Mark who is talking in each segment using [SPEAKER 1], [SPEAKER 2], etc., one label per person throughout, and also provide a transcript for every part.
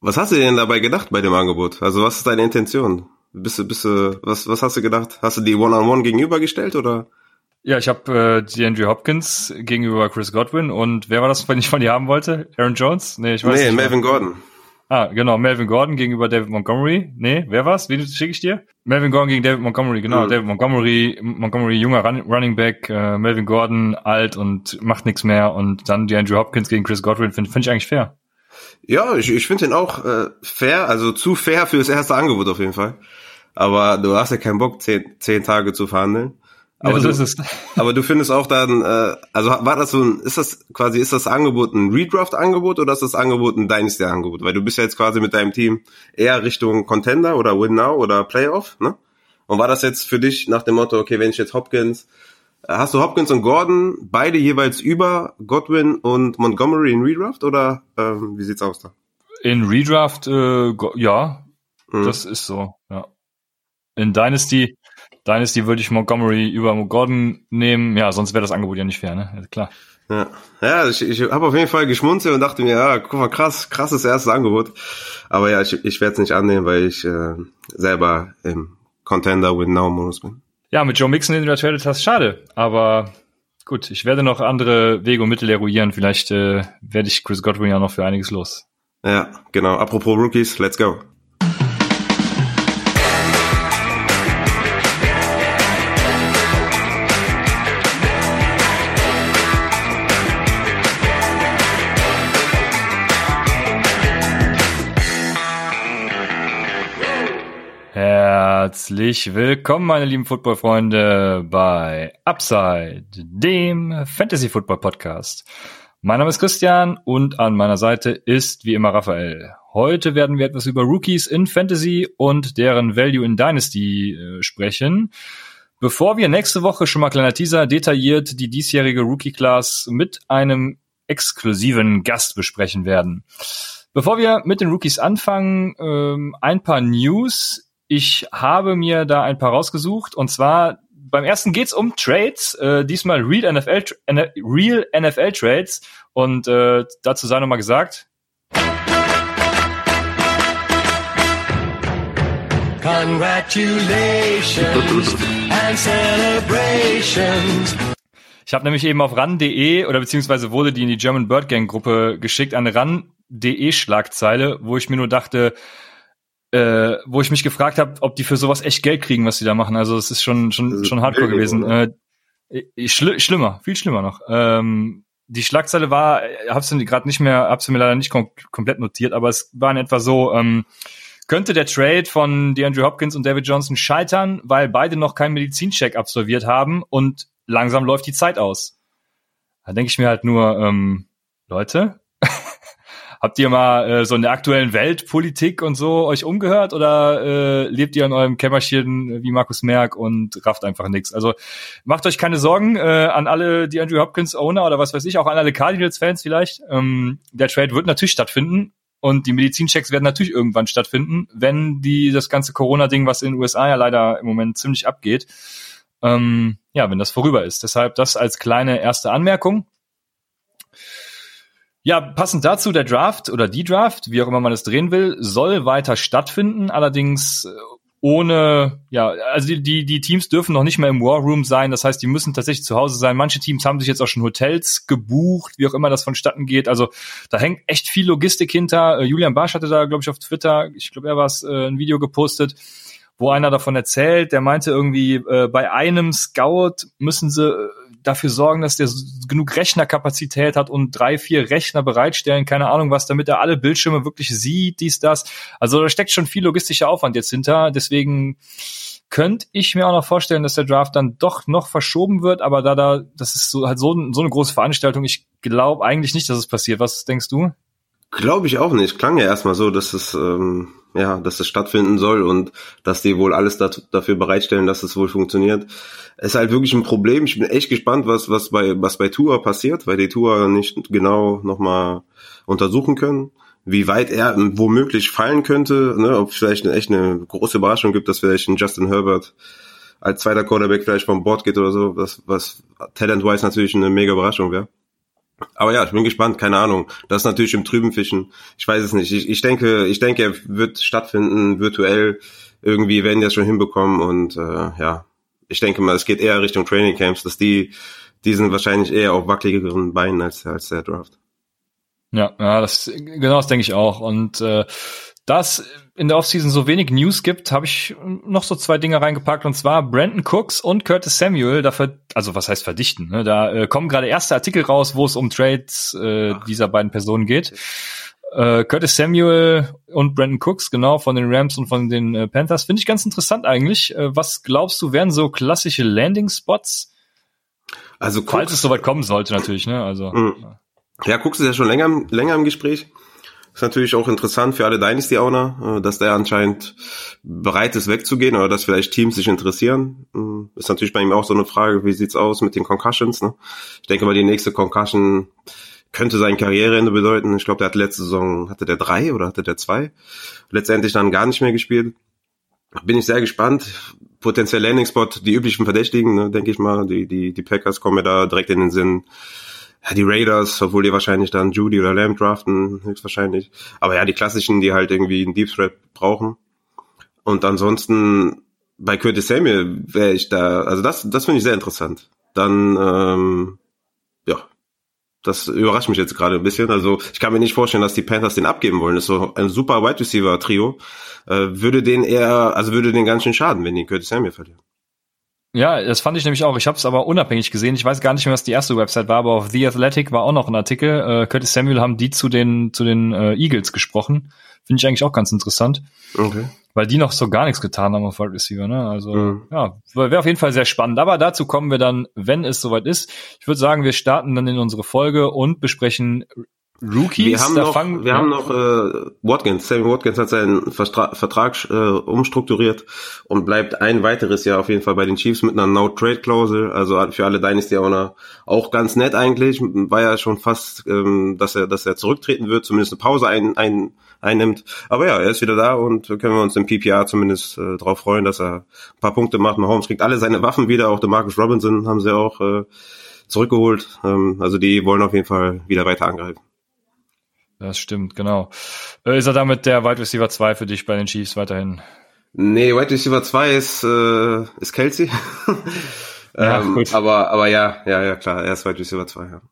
[SPEAKER 1] Was hast du denn dabei gedacht bei dem Angebot? Also was ist deine Intention? Bist du, bist du, was, was hast du gedacht? Hast du die One-on-One -on -one gegenübergestellt oder?
[SPEAKER 2] Ja, ich habe äh, die Andrew Hopkins gegenüber Chris Godwin und wer war das, wenn ich von dir haben wollte? Aaron Jones?
[SPEAKER 1] Nee, ich weiß nee, nicht. Nee, Melvin Gordon.
[SPEAKER 2] Ah, genau, Melvin Gordon gegenüber David Montgomery. Nee, wer war's? Wen schicke ich dir? Melvin Gordon gegen David Montgomery, genau. Mhm. David Montgomery, Montgomery, junger Run Running Back, äh, Melvin Gordon, alt und macht nichts mehr und dann die Andrew Hopkins gegen Chris Godwin, finde find ich eigentlich fair.
[SPEAKER 1] Ja, ich, ich finde den auch äh, fair, also zu fair für das erste Angebot auf jeden Fall. Aber du hast ja keinen Bock, zehn, zehn Tage zu verhandeln. Aber, ja, du, aber du findest auch dann, äh, also war das so ein, ist das quasi, ist das Angebot ein Redraft-Angebot oder ist das Angebot ein Dynasty-Angebot? Weil du bist ja jetzt quasi mit deinem Team eher Richtung Contender oder Win Now oder Playoff, ne? Und war das jetzt für dich nach dem Motto, okay, wenn ich jetzt Hopkins, hast du Hopkins und Gordon beide jeweils über Godwin und Montgomery in Redraft oder ähm, wie sieht's aus da?
[SPEAKER 2] In Redraft, äh, ja, hm. das ist so, ja. In Dynasty, Dynasty würde ich Montgomery über Gordon nehmen. Ja, sonst wäre das Angebot ja nicht fair, ne? Ja, klar.
[SPEAKER 1] Ja, ja ich, ich habe auf jeden Fall geschmunzelt und dachte mir, ja, guck mal, krass, krasses erstes Angebot. Aber ja, ich, ich werde es nicht annehmen, weil ich äh, selber im Contender with Now Modus bin.
[SPEAKER 2] Ja, mit Joe Mixon, den du tradet hast, schade. Aber gut, ich werde noch andere Wege und Mittel eruieren. Vielleicht äh, werde ich Chris Godwin ja noch für einiges los.
[SPEAKER 1] Ja, genau. Apropos Rookies, let's go.
[SPEAKER 2] Herzlich willkommen, meine lieben Football-Freunde, bei Upside, dem Fantasy-Football-Podcast. Mein Name ist Christian und an meiner Seite ist wie immer Raphael. Heute werden wir etwas über Rookies in Fantasy und deren Value in Dynasty äh, sprechen. Bevor wir nächste Woche schon mal kleiner Teaser detailliert die diesjährige Rookie-Class mit einem exklusiven Gast besprechen werden. Bevor wir mit den Rookies anfangen, ähm, ein paar News. Ich habe mir da ein paar rausgesucht und zwar beim ersten geht's um Trades, äh, diesmal Real NFL, Real NFL Trades und äh, dazu sei nochmal gesagt. Congratulations and celebrations. Ich habe nämlich eben auf ran.de oder beziehungsweise wurde die in die German Bird Gang Gruppe geschickt, eine ran.de Schlagzeile, wo ich mir nur dachte, äh, wo ich mich gefragt habe, ob die für sowas echt Geld kriegen, was sie da machen. Also es ist schon schon schon hardcore gewesen. Äh, schli schlimmer, viel schlimmer noch. Ähm, die Schlagzeile war, hab's gerade nicht mehr, hab's mir leider nicht kom komplett notiert, aber es war in etwa so, ähm, könnte der Trade von DeAndre Hopkins und David Johnson scheitern, weil beide noch keinen Medizincheck absolviert haben und langsam läuft die Zeit aus. Da denke ich mir halt nur, ähm, Leute, Habt ihr mal äh, so in der aktuellen Weltpolitik und so euch umgehört oder äh, lebt ihr in eurem Kämmerchen wie Markus Merck und rafft einfach nichts? Also macht euch keine Sorgen äh, an alle die Andrew Hopkins Owner oder was weiß ich, auch an alle Cardinals Fans vielleicht. Ähm, der Trade wird natürlich stattfinden und die Medizinchecks werden natürlich irgendwann stattfinden, wenn die das ganze Corona-Ding, was in den USA ja leider im Moment ziemlich abgeht, ähm, ja, wenn das vorüber ist. Deshalb das als kleine erste Anmerkung. Ja, passend dazu, der Draft oder die Draft, wie auch immer man es drehen will, soll weiter stattfinden, allerdings äh, ohne, ja, also die, die, die Teams dürfen noch nicht mehr im War Room sein, das heißt, die müssen tatsächlich zu Hause sein. Manche Teams haben sich jetzt auch schon Hotels gebucht, wie auch immer das vonstatten geht. Also da hängt echt viel Logistik hinter. Äh, Julian Barsch hatte da, glaube ich, auf Twitter, ich glaube, er war es, äh, ein Video gepostet, wo einer davon erzählt, der meinte irgendwie, äh, bei einem Scout müssen sie äh, dafür sorgen, dass der genug Rechnerkapazität hat und drei, vier Rechner bereitstellen, keine Ahnung was, damit er alle Bildschirme wirklich sieht, dies, das. Also da steckt schon viel logistischer Aufwand jetzt hinter. Deswegen könnte ich mir auch noch vorstellen, dass der Draft dann doch noch verschoben wird, aber da da, das ist so halt so, so eine große Veranstaltung, ich glaube eigentlich nicht, dass es passiert. Was denkst du?
[SPEAKER 1] Glaube ich auch nicht. Klang ja erstmal so, dass es ähm, ja, dass es stattfinden soll und dass die wohl alles dat, dafür bereitstellen, dass es wohl funktioniert. Es ist halt wirklich ein Problem. Ich bin echt gespannt, was was bei was bei Tour passiert, weil die Tour nicht genau nochmal untersuchen können, wie weit er womöglich fallen könnte, ne, ob vielleicht eine, echt eine große Überraschung gibt, dass vielleicht ein Justin Herbert als zweiter Quarterback vielleicht vom Board geht oder so, was was talent-wise natürlich eine mega Überraschung wäre. Aber ja, ich bin gespannt, keine Ahnung. Das ist natürlich im Trüben fischen. Ich weiß es nicht. Ich, ich denke, ich denke, er wird stattfinden, virtuell. Irgendwie werden die das schon hinbekommen und äh, ja, ich denke mal, es geht eher Richtung Training Camps, dass die, die sind wahrscheinlich eher auf wackeligeren Beinen als, als der Draft.
[SPEAKER 2] Ja, ja, das genau das denke ich auch. Und äh, dass in der Offseason so wenig News gibt, habe ich noch so zwei Dinge reingepackt und zwar Brandon Cooks und Curtis Samuel. Dafür, also was heißt verdichten? Ne? Da äh, kommen gerade erste Artikel raus, wo es um Trades äh, dieser beiden Personen geht. Äh, Curtis Samuel und Brandon Cooks, genau, von den Rams und von den äh, Panthers. Finde ich ganz interessant eigentlich. Äh, was glaubst du, wären so klassische Landing-Spots? Also Cooks, Falls es soweit kommen sollte, natürlich, ne? Also.
[SPEAKER 1] Mhm. Ja, Cooks ist ja schon länger, länger im Gespräch. Ist natürlich auch interessant für alle Dynasty-Owner, äh, dass der anscheinend bereit ist, wegzugehen oder dass vielleicht Teams sich interessieren. Äh, ist natürlich bei ihm auch so eine Frage, wie sieht's aus mit den Concussions? Ne? Ich denke mal, die nächste Concussion könnte sein Karriereende bedeuten. Ich glaube, der hat letzte Saison, hatte der drei oder hatte der zwei? Letztendlich dann gar nicht mehr gespielt. Bin ich sehr gespannt. Potenziell Landing-Spot, die üblichen Verdächtigen, ne, denke ich mal. Die, die, die Packers kommen mir da direkt in den Sinn. Ja, die Raiders, obwohl die wahrscheinlich dann Judy oder Lamb draften, höchstwahrscheinlich. Aber ja, die klassischen, die halt irgendwie einen Deep Threat brauchen. Und ansonsten bei Curtis Samuel wäre ich da, also das, das finde ich sehr interessant. Dann, ähm, ja, das überrascht mich jetzt gerade ein bisschen. Also ich kann mir nicht vorstellen, dass die Panthers den abgeben wollen. Das ist so ein super Wide Receiver Trio. Äh, würde den eher, also würde den ganz schön schaden, wenn die Curtis Samuel verlieren.
[SPEAKER 2] Ja, das fand ich nämlich auch. Ich habe es aber unabhängig gesehen. Ich weiß gar nicht mehr, was die erste Website war, aber auf The Athletic war auch noch ein Artikel. Äh, Curtis Samuel haben die zu den zu den äh, Eagles gesprochen. Finde ich eigentlich auch ganz interessant. Okay. Weil die noch so gar nichts getan haben auf Wide Receiver, ne? Also mhm. ja, wäre auf jeden Fall sehr spannend. Aber dazu kommen wir dann, wenn es soweit ist. Ich würde sagen, wir starten dann in unsere Folge und besprechen Rookies,
[SPEAKER 1] wir haben noch, fangen, wir ja. haben noch äh, Watkins. Sammy Watkins hat seinen Verstra Vertrag äh, umstrukturiert und bleibt ein weiteres Jahr auf jeden Fall bei den Chiefs mit einer No-Trade-Klausel. Also für alle Dynasty-Owner auch ganz nett eigentlich. War ja schon fast, ähm, dass er, dass er zurücktreten wird, zumindest eine Pause ein, ein, einnimmt. Aber ja, er ist wieder da und können wir uns im PPR zumindest äh, darauf freuen, dass er ein paar Punkte macht. Mahomes kriegt alle seine Waffen wieder. Auch der Marcus Robinson haben sie auch äh, zurückgeholt. Ähm, also die wollen auf jeden Fall wieder weiter angreifen.
[SPEAKER 2] Das stimmt, genau. Äh, ist er damit der Wide Receiver 2 für dich bei den Chiefs weiterhin?
[SPEAKER 1] Nee, Wide Receiver 2 ist, äh, ist Kelsey. ja, ähm, aber, aber ja, ja, ja, klar, er ist Wide Receiver 2, ja.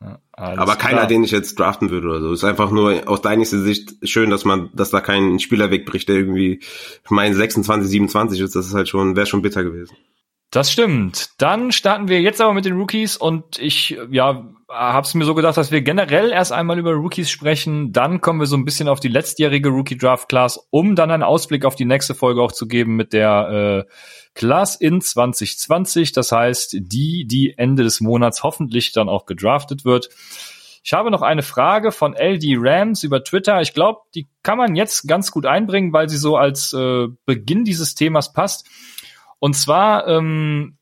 [SPEAKER 1] ja aber keiner, klar. den ich jetzt draften würde oder so. Ist einfach nur aus deiner Sicht schön, dass man, dass da kein Spieler wegbricht, der irgendwie, ich meine, 26, 27 ist. Das ist halt schon, wäre schon bitter gewesen.
[SPEAKER 2] Das stimmt. Dann starten wir jetzt aber mit den Rookies und ich ja habe es mir so gedacht, dass wir generell erst einmal über Rookies sprechen. Dann kommen wir so ein bisschen auf die letztjährige Rookie Draft Class, um dann einen Ausblick auf die nächste Folge auch zu geben mit der äh, Class in 2020. Das heißt, die, die Ende des Monats hoffentlich dann auch gedraftet wird. Ich habe noch eine Frage von LD Rams über Twitter. Ich glaube, die kann man jetzt ganz gut einbringen, weil sie so als äh, Beginn dieses Themas passt. Und zwar, ähm,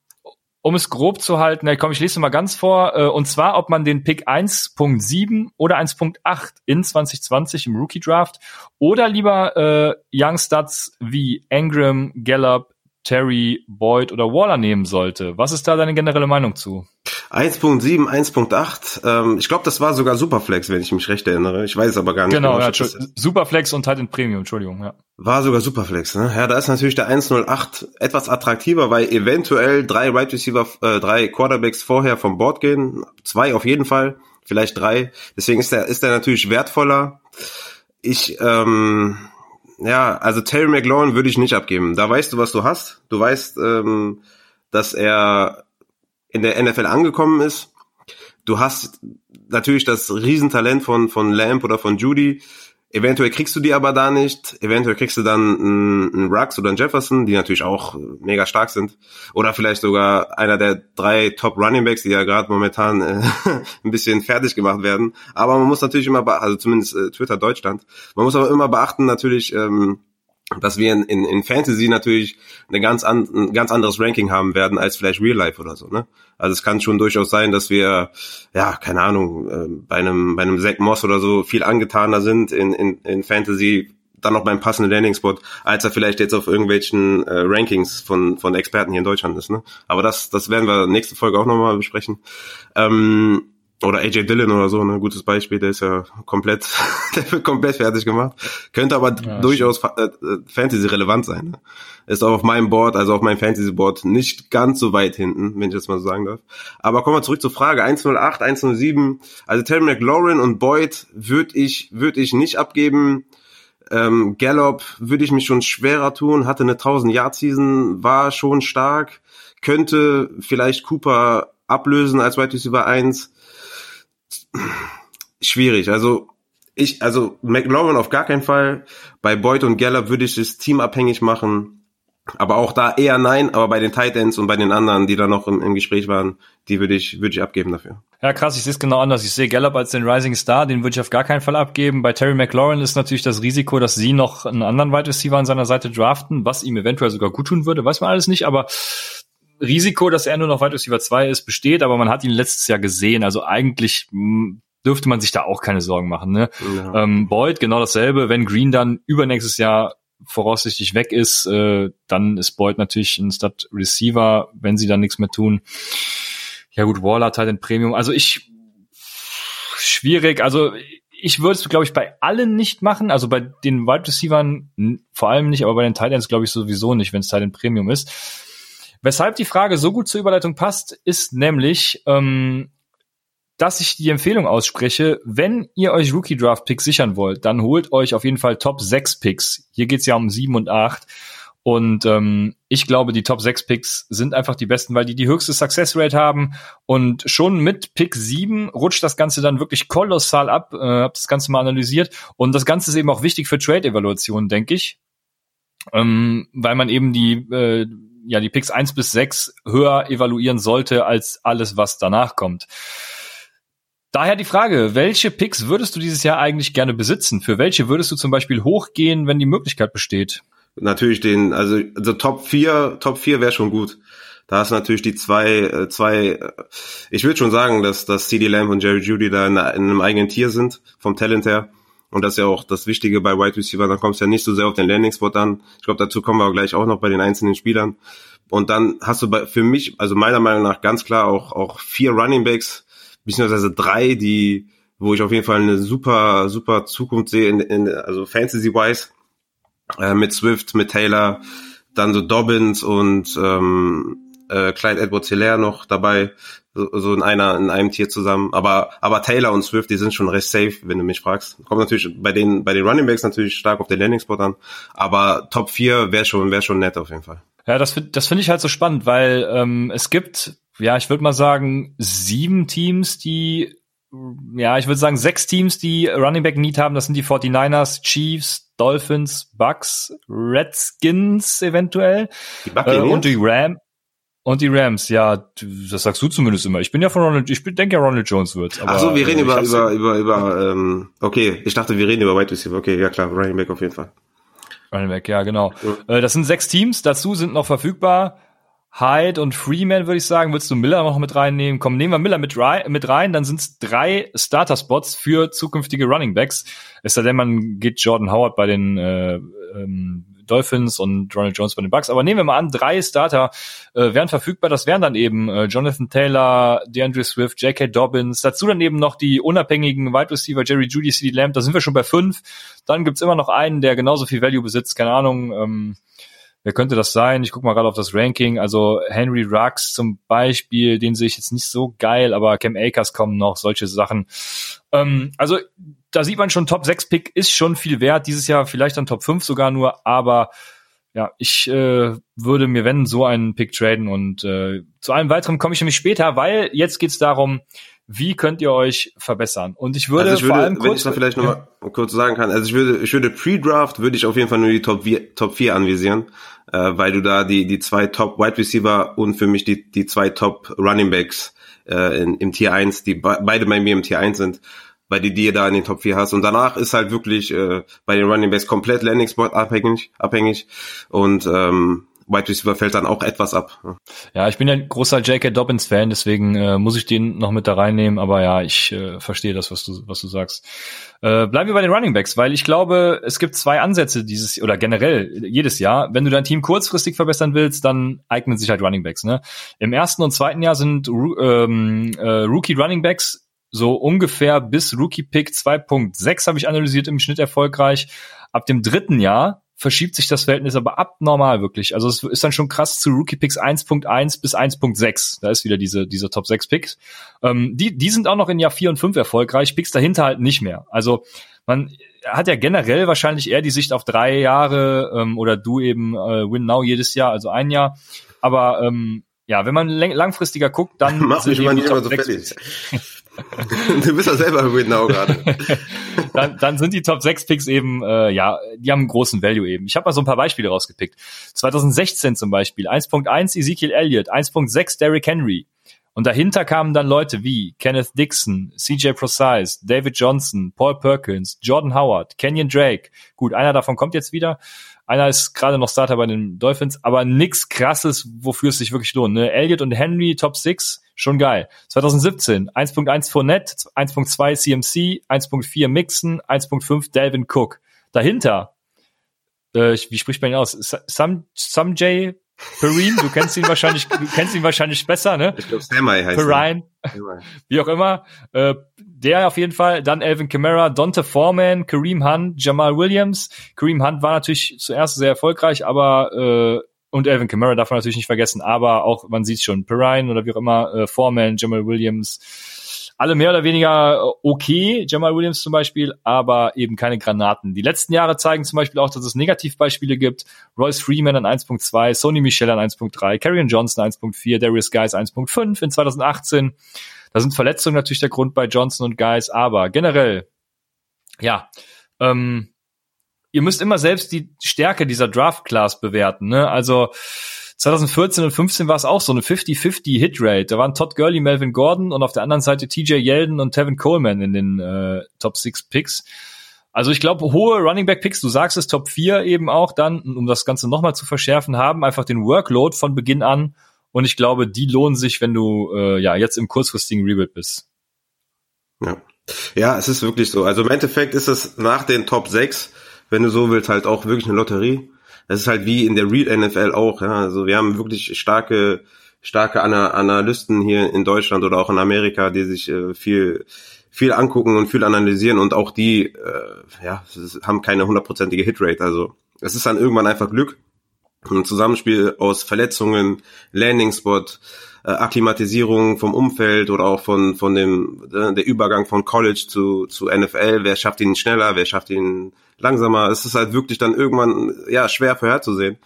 [SPEAKER 2] um es grob zu halten, komm, ich lese mal ganz vor, äh, und zwar, ob man den Pick 1.7 oder 1.8 in 2020 im Rookie Draft oder lieber äh, Young Studs wie Engram, Gallup, Terry, Boyd oder Waller nehmen sollte. Was ist da deine generelle Meinung zu?
[SPEAKER 1] 1.7, 1.8. Ähm, ich glaube, das war sogar Superflex, wenn ich mich recht erinnere. Ich weiß es aber gar nicht.
[SPEAKER 2] Genau, genau ja, Superflex und Titan Premium, Entschuldigung. Ja.
[SPEAKER 1] War sogar Superflex, ne? Ja, da ist natürlich der 1.08 etwas attraktiver, weil eventuell drei Right Receiver, äh, drei Quarterbacks vorher vom Board gehen. Zwei auf jeden Fall, vielleicht drei. Deswegen ist der, ist der natürlich wertvoller. Ich, ähm, ja, also Terry McLaurin würde ich nicht abgeben. Da weißt du, was du hast. Du weißt, ähm, dass er in der NFL angekommen ist. Du hast natürlich das Riesentalent von, von Lamp oder von Judy. Eventuell kriegst du die aber da nicht. Eventuell kriegst du dann einen, einen Rux oder einen Jefferson, die natürlich auch mega stark sind. Oder vielleicht sogar einer der drei Top Running Backs, die ja gerade momentan äh, ein bisschen fertig gemacht werden. Aber man muss natürlich immer, also zumindest äh, Twitter Deutschland, man muss aber immer beachten natürlich, ähm, dass wir in, in, in Fantasy natürlich eine ganz an, ein ganz anderes Ranking haben werden als vielleicht Real Life oder so. Ne? Also es kann schon durchaus sein, dass wir, ja, keine Ahnung, äh, bei einem bei einem Zack Moss oder so viel angetaner sind in, in, in Fantasy, dann noch beim passenden Landing-Spot, als er vielleicht jetzt auf irgendwelchen äh, Rankings von von Experten hier in Deutschland ist. Ne? Aber das das werden wir nächste Folge auch nochmal besprechen. Ähm, oder AJ Dillon oder so, ne, gutes Beispiel, der ist ja komplett, der wird komplett fertig gemacht. Könnte aber ja, durchaus äh, Fantasy relevant sein. Ne? Ist auch auf meinem Board, also auf meinem Fantasy Board nicht ganz so weit hinten, wenn ich das mal so sagen darf. Aber kommen wir zurück zur Frage 108, 107. Also Terry McLaurin und Boyd würde ich, würde ich nicht abgeben. Ähm, Gallup würde ich mich schon schwerer tun, hatte eine 1000 Yard Season, war schon stark, könnte vielleicht Cooper ablösen als Wide Receiver 1 schwierig. Also ich, also McLaurin auf gar keinen Fall. Bei Boyd und Geller würde ich das Team abhängig machen. Aber auch da eher nein, aber bei den Titans und bei den anderen, die da noch im, im Gespräch waren, die würde ich, würde ich abgeben dafür.
[SPEAKER 2] Ja, krass, ich sehe es genau anders. Ich sehe Gallup als den Rising Star, den würde ich auf gar keinen Fall abgeben. Bei Terry McLaurin ist natürlich das Risiko, dass sie noch einen anderen Wide Receiver an seiner Seite draften, was ihm eventuell sogar gut tun würde, weiß man alles nicht, aber Risiko, dass er nur noch Wide Receiver 2 ist, besteht, aber man hat ihn letztes Jahr gesehen. Also eigentlich hm, dürfte man sich da auch keine Sorgen machen. Ne? Ja. Ähm, Boyd genau dasselbe. Wenn Green dann übernächstes Jahr voraussichtlich weg ist, äh, dann ist Boyd natürlich ein Stud Receiver, wenn sie dann nichts mehr tun. Ja gut, Waller hat halt ein Premium. Also ich schwierig. Also ich würde es, glaube ich, bei allen nicht machen. Also bei den Wide Receivern vor allem nicht, aber bei den Titans glaube ich sowieso nicht, wenn es Titan Premium ist. Weshalb die Frage so gut zur Überleitung passt, ist nämlich, ähm, dass ich die Empfehlung ausspreche, wenn ihr euch Rookie Draft Picks sichern wollt, dann holt euch auf jeden Fall Top 6 Picks. Hier geht's ja um 7 und 8. Und ähm, ich glaube, die Top 6 Picks sind einfach die besten, weil die die höchste Success Rate haben. Und schon mit Pick 7 rutscht das Ganze dann wirklich kolossal ab. Äh, hab das Ganze mal analysiert. Und das Ganze ist eben auch wichtig für Trade-Evaluationen, denke ich. Ähm, weil man eben die äh, ja die Picks eins bis sechs höher evaluieren sollte als alles, was danach kommt. Daher die Frage, welche Picks würdest du dieses Jahr eigentlich gerne besitzen? Für welche würdest du zum Beispiel hochgehen, wenn die Möglichkeit besteht?
[SPEAKER 1] Natürlich den, also, also Top 4, Top 4 wäre schon gut. Da hast du natürlich die zwei, äh, zwei, äh, ich würde schon sagen, dass, dass CD Lamb und Jerry Judy da in, in einem eigenen Tier sind, vom Talent her. Und das ist ja auch das Wichtige bei Wide Receiver, da kommt es ja nicht so sehr auf den Landing Spot an. Ich glaube, dazu kommen wir gleich auch noch bei den einzelnen Spielern. Und dann hast du bei, für mich, also meiner Meinung nach ganz klar auch, auch vier Running Backs, beziehungsweise drei, die, wo ich auf jeden Fall eine super, super Zukunft sehe, in, in, also Fantasy-wise, äh, mit Swift, mit Taylor, dann so Dobbins und ähm, äh, Clyde Edwards Hilaire noch dabei so, so in einer in einem Tier zusammen. Aber aber Taylor und Swift, die sind schon recht safe, wenn du mich fragst. Kommt natürlich bei den bei den Running Backs natürlich stark auf den Landing Spot an, aber Top 4 wäre schon wäre schon nett auf jeden Fall.
[SPEAKER 2] Ja, das das finde ich halt so spannend, weil ähm, es gibt ja, ich würde mal sagen, sieben Teams, die ja, ich würde sagen sechs Teams, die Running Back Need haben. Das sind die 49ers, Chiefs, Dolphins, Bucks, Redskins eventuell die äh, und die Rams. Und die Rams, ja, das sagst du zumindest immer. Ich bin ja von Ronald, ich denke ja Ronald Jones wird.
[SPEAKER 1] Aber, Ach so, wir reden äh, über, über, über, über, ähm, okay, ich dachte, wir reden über White Receiver. Okay, ja klar, Running Back auf jeden Fall.
[SPEAKER 2] Running Back, ja, genau. Ja. Äh, das sind sechs Teams, dazu sind noch verfügbar Hyde und Freeman, würde ich sagen. Würdest du Miller noch mit reinnehmen? Komm, nehmen wir Miller mit, rein, mit rein, dann sind es drei Starter-Spots für zukünftige Running Backs. Es sei denn, man geht Jordan Howard bei den äh, ähm, Dolphins und Ronald Jones bei den Bucks. Aber nehmen wir mal an, drei Starter äh, wären verfügbar. Das wären dann eben äh, Jonathan Taylor, DeAndre Swift, J.K. Dobbins. Dazu dann eben noch die unabhängigen Wide Receiver Jerry Judy, CD Lamb. Da sind wir schon bei fünf. Dann gibt's immer noch einen, der genauso viel Value besitzt. Keine Ahnung. Ähm, Wer könnte das sein? Ich gucke mal gerade auf das Ranking. Also Henry Rux zum Beispiel, den sehe ich jetzt nicht so geil, aber Cam Akers kommen noch, solche Sachen. Ähm, also da sieht man schon, Top 6 Pick ist schon viel wert. Dieses Jahr vielleicht dann Top 5 sogar nur, aber ja, ich äh, würde mir, wenn, so einen Pick traden und äh, zu allem weiteren komme ich nämlich später, weil jetzt geht's darum, wie könnt ihr euch verbessern? Und ich würde, also ich würde vor allem
[SPEAKER 1] kurz, wenn ich da vielleicht noch mal kurz sagen kann, also ich würde, ich würde Pre-Draft würde ich auf jeden Fall nur die Top 4, Top 4 anvisieren, äh, weil du da die, die zwei Top Wide Receiver und für mich die, die zwei Top Running Backs äh, in, im Tier 1, die beide bei mir im Tier 1 sind, weil die dir da in den Top 4 hast. Und danach ist halt wirklich äh, bei den Running Backs komplett Landing Spot abhängig, abhängig. Und ähm, Wide Receiver fällt dann auch etwas ab.
[SPEAKER 2] Ja, ich bin ja großer J.K. Dobbins Fan, deswegen äh, muss ich den noch mit da reinnehmen. Aber ja, ich äh, verstehe das, was du, was du sagst. Äh, bleiben wir bei den Running Backs, weil ich glaube, es gibt zwei Ansätze dieses oder generell jedes Jahr. Wenn du dein Team kurzfristig verbessern willst, dann eignen sich halt Running Backs. Ne? Im ersten und zweiten Jahr sind ähm, äh, Rookie Running Backs so ungefähr bis Rookie Pick 2.6 habe ich analysiert im Schnitt erfolgreich. Ab dem dritten Jahr verschiebt sich das Verhältnis aber abnormal wirklich. Also es ist dann schon krass zu Rookie Picks 1.1 bis 1.6. Da ist wieder diese, diese Top 6 Picks. Ähm, die, die sind auch noch in Jahr 4 und 5 erfolgreich, Picks dahinter halt nicht mehr. Also man hat ja generell wahrscheinlich eher die Sicht auf drei Jahre ähm, oder du eben äh, Win Now jedes Jahr, also ein Jahr. Aber ähm, ja, wenn man langfristiger guckt, dann
[SPEAKER 1] Mach mich mal nicht immer so fertig. Du bist ja selber Win Now gerade.
[SPEAKER 2] dann, dann sind die Top 6 Picks eben, äh, ja, die haben einen großen Value eben. Ich habe mal so ein paar Beispiele rausgepickt. 2016 zum Beispiel, 1.1 Ezekiel Elliott, 1.6 Derrick Henry, und dahinter kamen dann Leute wie Kenneth Dixon, CJ Precise, David Johnson, Paul Perkins, Jordan Howard, Kenyon Drake. Gut, einer davon kommt jetzt wieder. Einer ist gerade noch Starter bei den Dolphins, aber nix krasses, wofür es sich wirklich lohnt. Ne? Elliott und Henry, Top 6, schon geil. 2017, 1.1 Fournette, 1.2 CMC, 1.4 Mixon, 1.5 Delvin Cook. Dahinter, äh, wie spricht man ihn aus? Sam, Sam J. Perrine, du kennst ihn wahrscheinlich, du kennst ihn wahrscheinlich besser, ne?
[SPEAKER 1] Ich glaube, Samai heißt
[SPEAKER 2] Perrine, wie auch immer. Äh, der auf jeden Fall. Dann Elvin Kamara, Dante Foreman, Kareem Hunt, Jamal Williams. Kareem Hunt war natürlich zuerst sehr erfolgreich, aber äh, und Elvin Kamara darf man natürlich nicht vergessen, aber auch, man sieht schon, Perrine oder wie auch immer, äh, Foreman, Jamal Williams, alle mehr oder weniger äh, okay, Jamal Williams zum Beispiel, aber eben keine Granaten. Die letzten Jahre zeigen zum Beispiel auch, dass es Negativbeispiele gibt. Royce Freeman an 1.2, Sony Michel an 1.3, Karrion Johnson 1.4, Darius Guys 1.5 in 2018. Da sind Verletzungen natürlich der Grund bei Johnson und Guys, aber generell, ja, ähm, ihr müsst immer selbst die Stärke dieser Draft-Class bewerten. Ne? Also 2014 und 15 war es auch so eine 50-50 Hitrate. Da waren Todd Gurley, Melvin Gordon und auf der anderen Seite TJ Yeldon und Tevin Coleman in den äh, Top 6 Picks. Also ich glaube, hohe Running Back Picks, du sagst es, Top 4 eben auch dann, um das Ganze nochmal zu verschärfen, haben einfach den Workload von Beginn an. Und ich glaube, die lohnen sich, wenn du äh, ja jetzt im kurzfristigen Rebuild bist.
[SPEAKER 1] Ja. ja, es ist wirklich so. Also im Endeffekt ist es nach den Top 6, wenn du so willst, halt auch wirklich eine Lotterie das ist halt wie in der Real NFL auch, ja. Also wir haben wirklich starke, starke Analysten hier in Deutschland oder auch in Amerika, die sich äh, viel, viel angucken und viel analysieren und auch die, äh, ja, haben keine hundertprozentige Hitrate. Also es ist dann irgendwann einfach Glück. Ein Zusammenspiel aus Verletzungen, Landing Spot, äh, Akklimatisierung vom Umfeld oder auch von von dem äh, der Übergang von College zu zu NFL. Wer schafft ihn schneller? Wer schafft ihn langsamer? Es ist halt wirklich dann irgendwann ja schwer vorherzusehen.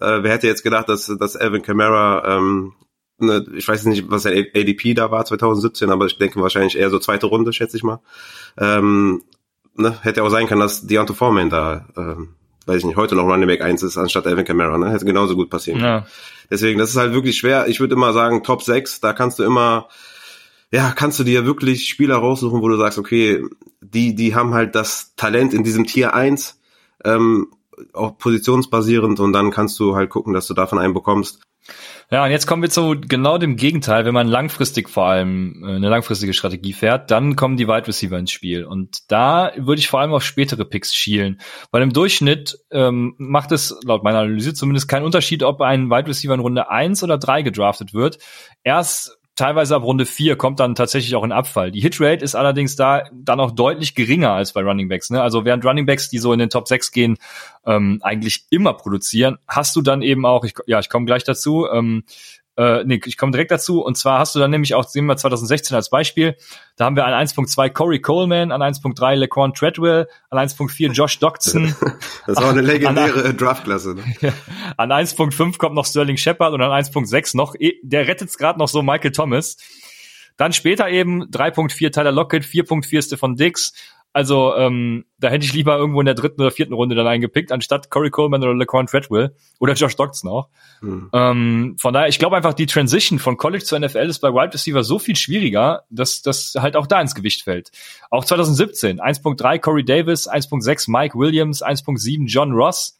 [SPEAKER 1] Äh, wer hätte jetzt gedacht, dass dass Alvin Kamara ähm, ne, ich weiß nicht, was der ADP da war 2017, aber ich denke wahrscheinlich eher so zweite Runde, schätze ich mal. Ähm, ne, hätte auch sein können, dass Deontay Foreman da ähm, weiß ich nicht, heute noch Running Back 1 ist anstatt Alvin Kamara, ne? Hätte genauso gut passieren können. Ja. Deswegen, das ist halt wirklich schwer. Ich würde immer sagen, Top 6, da kannst du immer, ja, kannst du dir wirklich Spieler raussuchen, wo du sagst, okay, die, die haben halt das Talent in diesem Tier 1, ähm, auch positionsbasierend und dann kannst du halt gucken, dass du davon einen bekommst.
[SPEAKER 2] Ja, und jetzt kommen wir zu genau dem Gegenteil. Wenn man langfristig vor allem äh, eine langfristige Strategie fährt, dann kommen die Wide Receiver ins Spiel. Und da würde ich vor allem auf spätere Picks schielen. Weil im Durchschnitt ähm, macht es laut meiner Analyse zumindest keinen Unterschied, ob ein Wide Receiver in Runde eins oder drei gedraftet wird. Erst teilweise ab Runde 4 kommt dann tatsächlich auch ein Abfall. Die Hitrate ist allerdings da dann auch deutlich geringer als bei Running Backs. Ne? Also während Running Backs, die so in den Top 6 gehen, ähm, eigentlich immer produzieren, hast du dann eben auch, ich, ja, ich komme gleich dazu, ähm, äh, nee, ich komme direkt dazu. Und zwar hast du dann nämlich auch, sehen wir 2016 als Beispiel, da haben wir an 1.2 Corey Coleman, an 1.3 Laquan Treadwell, an 1.4 Josh Doxson.
[SPEAKER 1] Das war eine legendäre Draftklasse.
[SPEAKER 2] Ne? an 1.5 kommt noch Sterling Shepard und an 1.6 noch, eh, der rettet es gerade noch so Michael Thomas. Dann später eben 3.4 Tyler Lockett, 4.4 Stefan Dix, also ähm, da hätte ich lieber irgendwo in der dritten oder vierten Runde dann eingepickt, anstatt Corey Coleman oder LeQuan Treadwell oder Josh Doxson auch. Mhm. Ähm, von daher, ich glaube einfach, die Transition von College zu NFL ist bei Wide Receiver so viel schwieriger, dass das halt auch da ins Gewicht fällt. Auch 2017, 1.3 Corey Davis, 1.6 Mike Williams, 1.7 John Ross.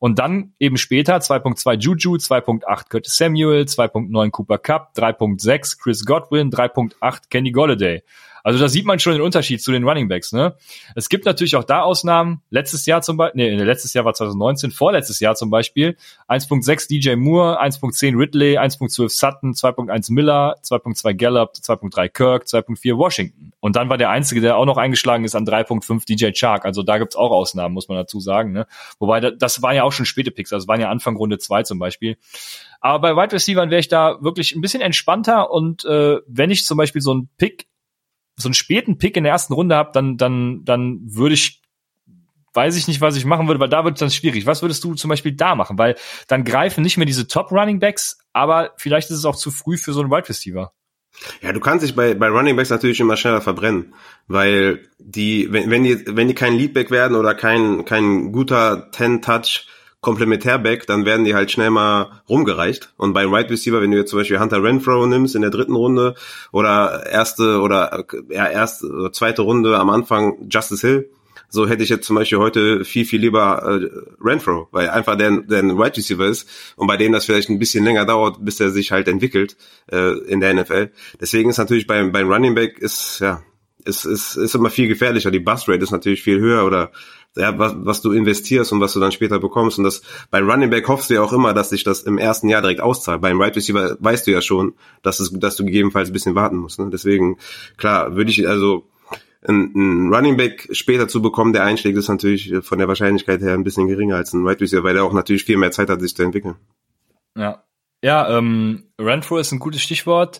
[SPEAKER 2] Und dann eben später 2.2 Juju, 2.8 Curtis Samuel, 2.9 Cooper Cup, 3.6 Chris Godwin, 3.8 Kenny Golladay. Also da sieht man schon den Unterschied zu den Running Backs. Ne? Es gibt natürlich auch da Ausnahmen. Letztes Jahr zum Beispiel, nee, letztes Jahr war 2019, vorletztes Jahr zum Beispiel 1.6 DJ Moore, 1.10 Ridley, 1.12 Sutton, 2.1 Miller, 2.2 Gallup, 2.3 Kirk, 2.4 Washington. Und dann war der Einzige, der auch noch eingeschlagen ist, an 3.5 DJ Chark. Also da gibt's auch Ausnahmen, muss man dazu sagen. Ne? Wobei, das waren ja auch schon späte Picks. Das waren ja Anfang Runde 2 zum Beispiel. Aber bei Wide Receivers wäre ich da wirklich ein bisschen entspannter und äh, wenn ich zum Beispiel so einen Pick, so einen späten Pick in der ersten Runde habe, dann, dann, dann würde ich weiß ich nicht, was ich machen würde, weil da wird es dann schwierig. Was würdest du zum Beispiel da machen? Weil dann greifen nicht mehr diese Top Running Backs, aber vielleicht ist es auch zu früh für so einen Wide Receiver.
[SPEAKER 1] Ja, du kannst dich bei, bei Running Backs natürlich immer schneller verbrennen, weil die, wenn, wenn die, wenn die kein Leadback werden oder kein, kein guter Ten-Touch Komplementärback, dann werden die halt schnell mal rumgereicht. Und bei Right Receiver, wenn du jetzt zum Beispiel Hunter Renfro nimmst in der dritten Runde oder erste oder ja, erste zweite Runde am Anfang Justice Hill, so hätte ich jetzt zum Beispiel heute viel, viel lieber äh, Renfro, weil einfach der, der ein Right Receiver ist und bei dem das vielleicht ein bisschen länger dauert, bis er sich halt entwickelt äh, in der NFL. Deswegen ist natürlich beim, beim Running Back ist, ja, ist, ist, ist immer viel gefährlicher. Die Bust Rate ist natürlich viel höher oder ja, was, was du investierst und was du dann später bekommst. Und das bei Running Back hoffst du ja auch immer, dass sich das im ersten Jahr direkt auszahlt. Beim Right Receiver weißt du ja schon, dass es, dass du gegebenenfalls ein bisschen warten musst. Ne? Deswegen, klar, würde ich also ein, ein Running Back später zu bekommen, der einschlägt, ist natürlich von der Wahrscheinlichkeit her ein bisschen geringer als ein Right Receiver, weil der auch natürlich viel mehr Zeit hat, sich zu entwickeln.
[SPEAKER 2] Ja. Ja, ähm, Renfro ist ein gutes Stichwort.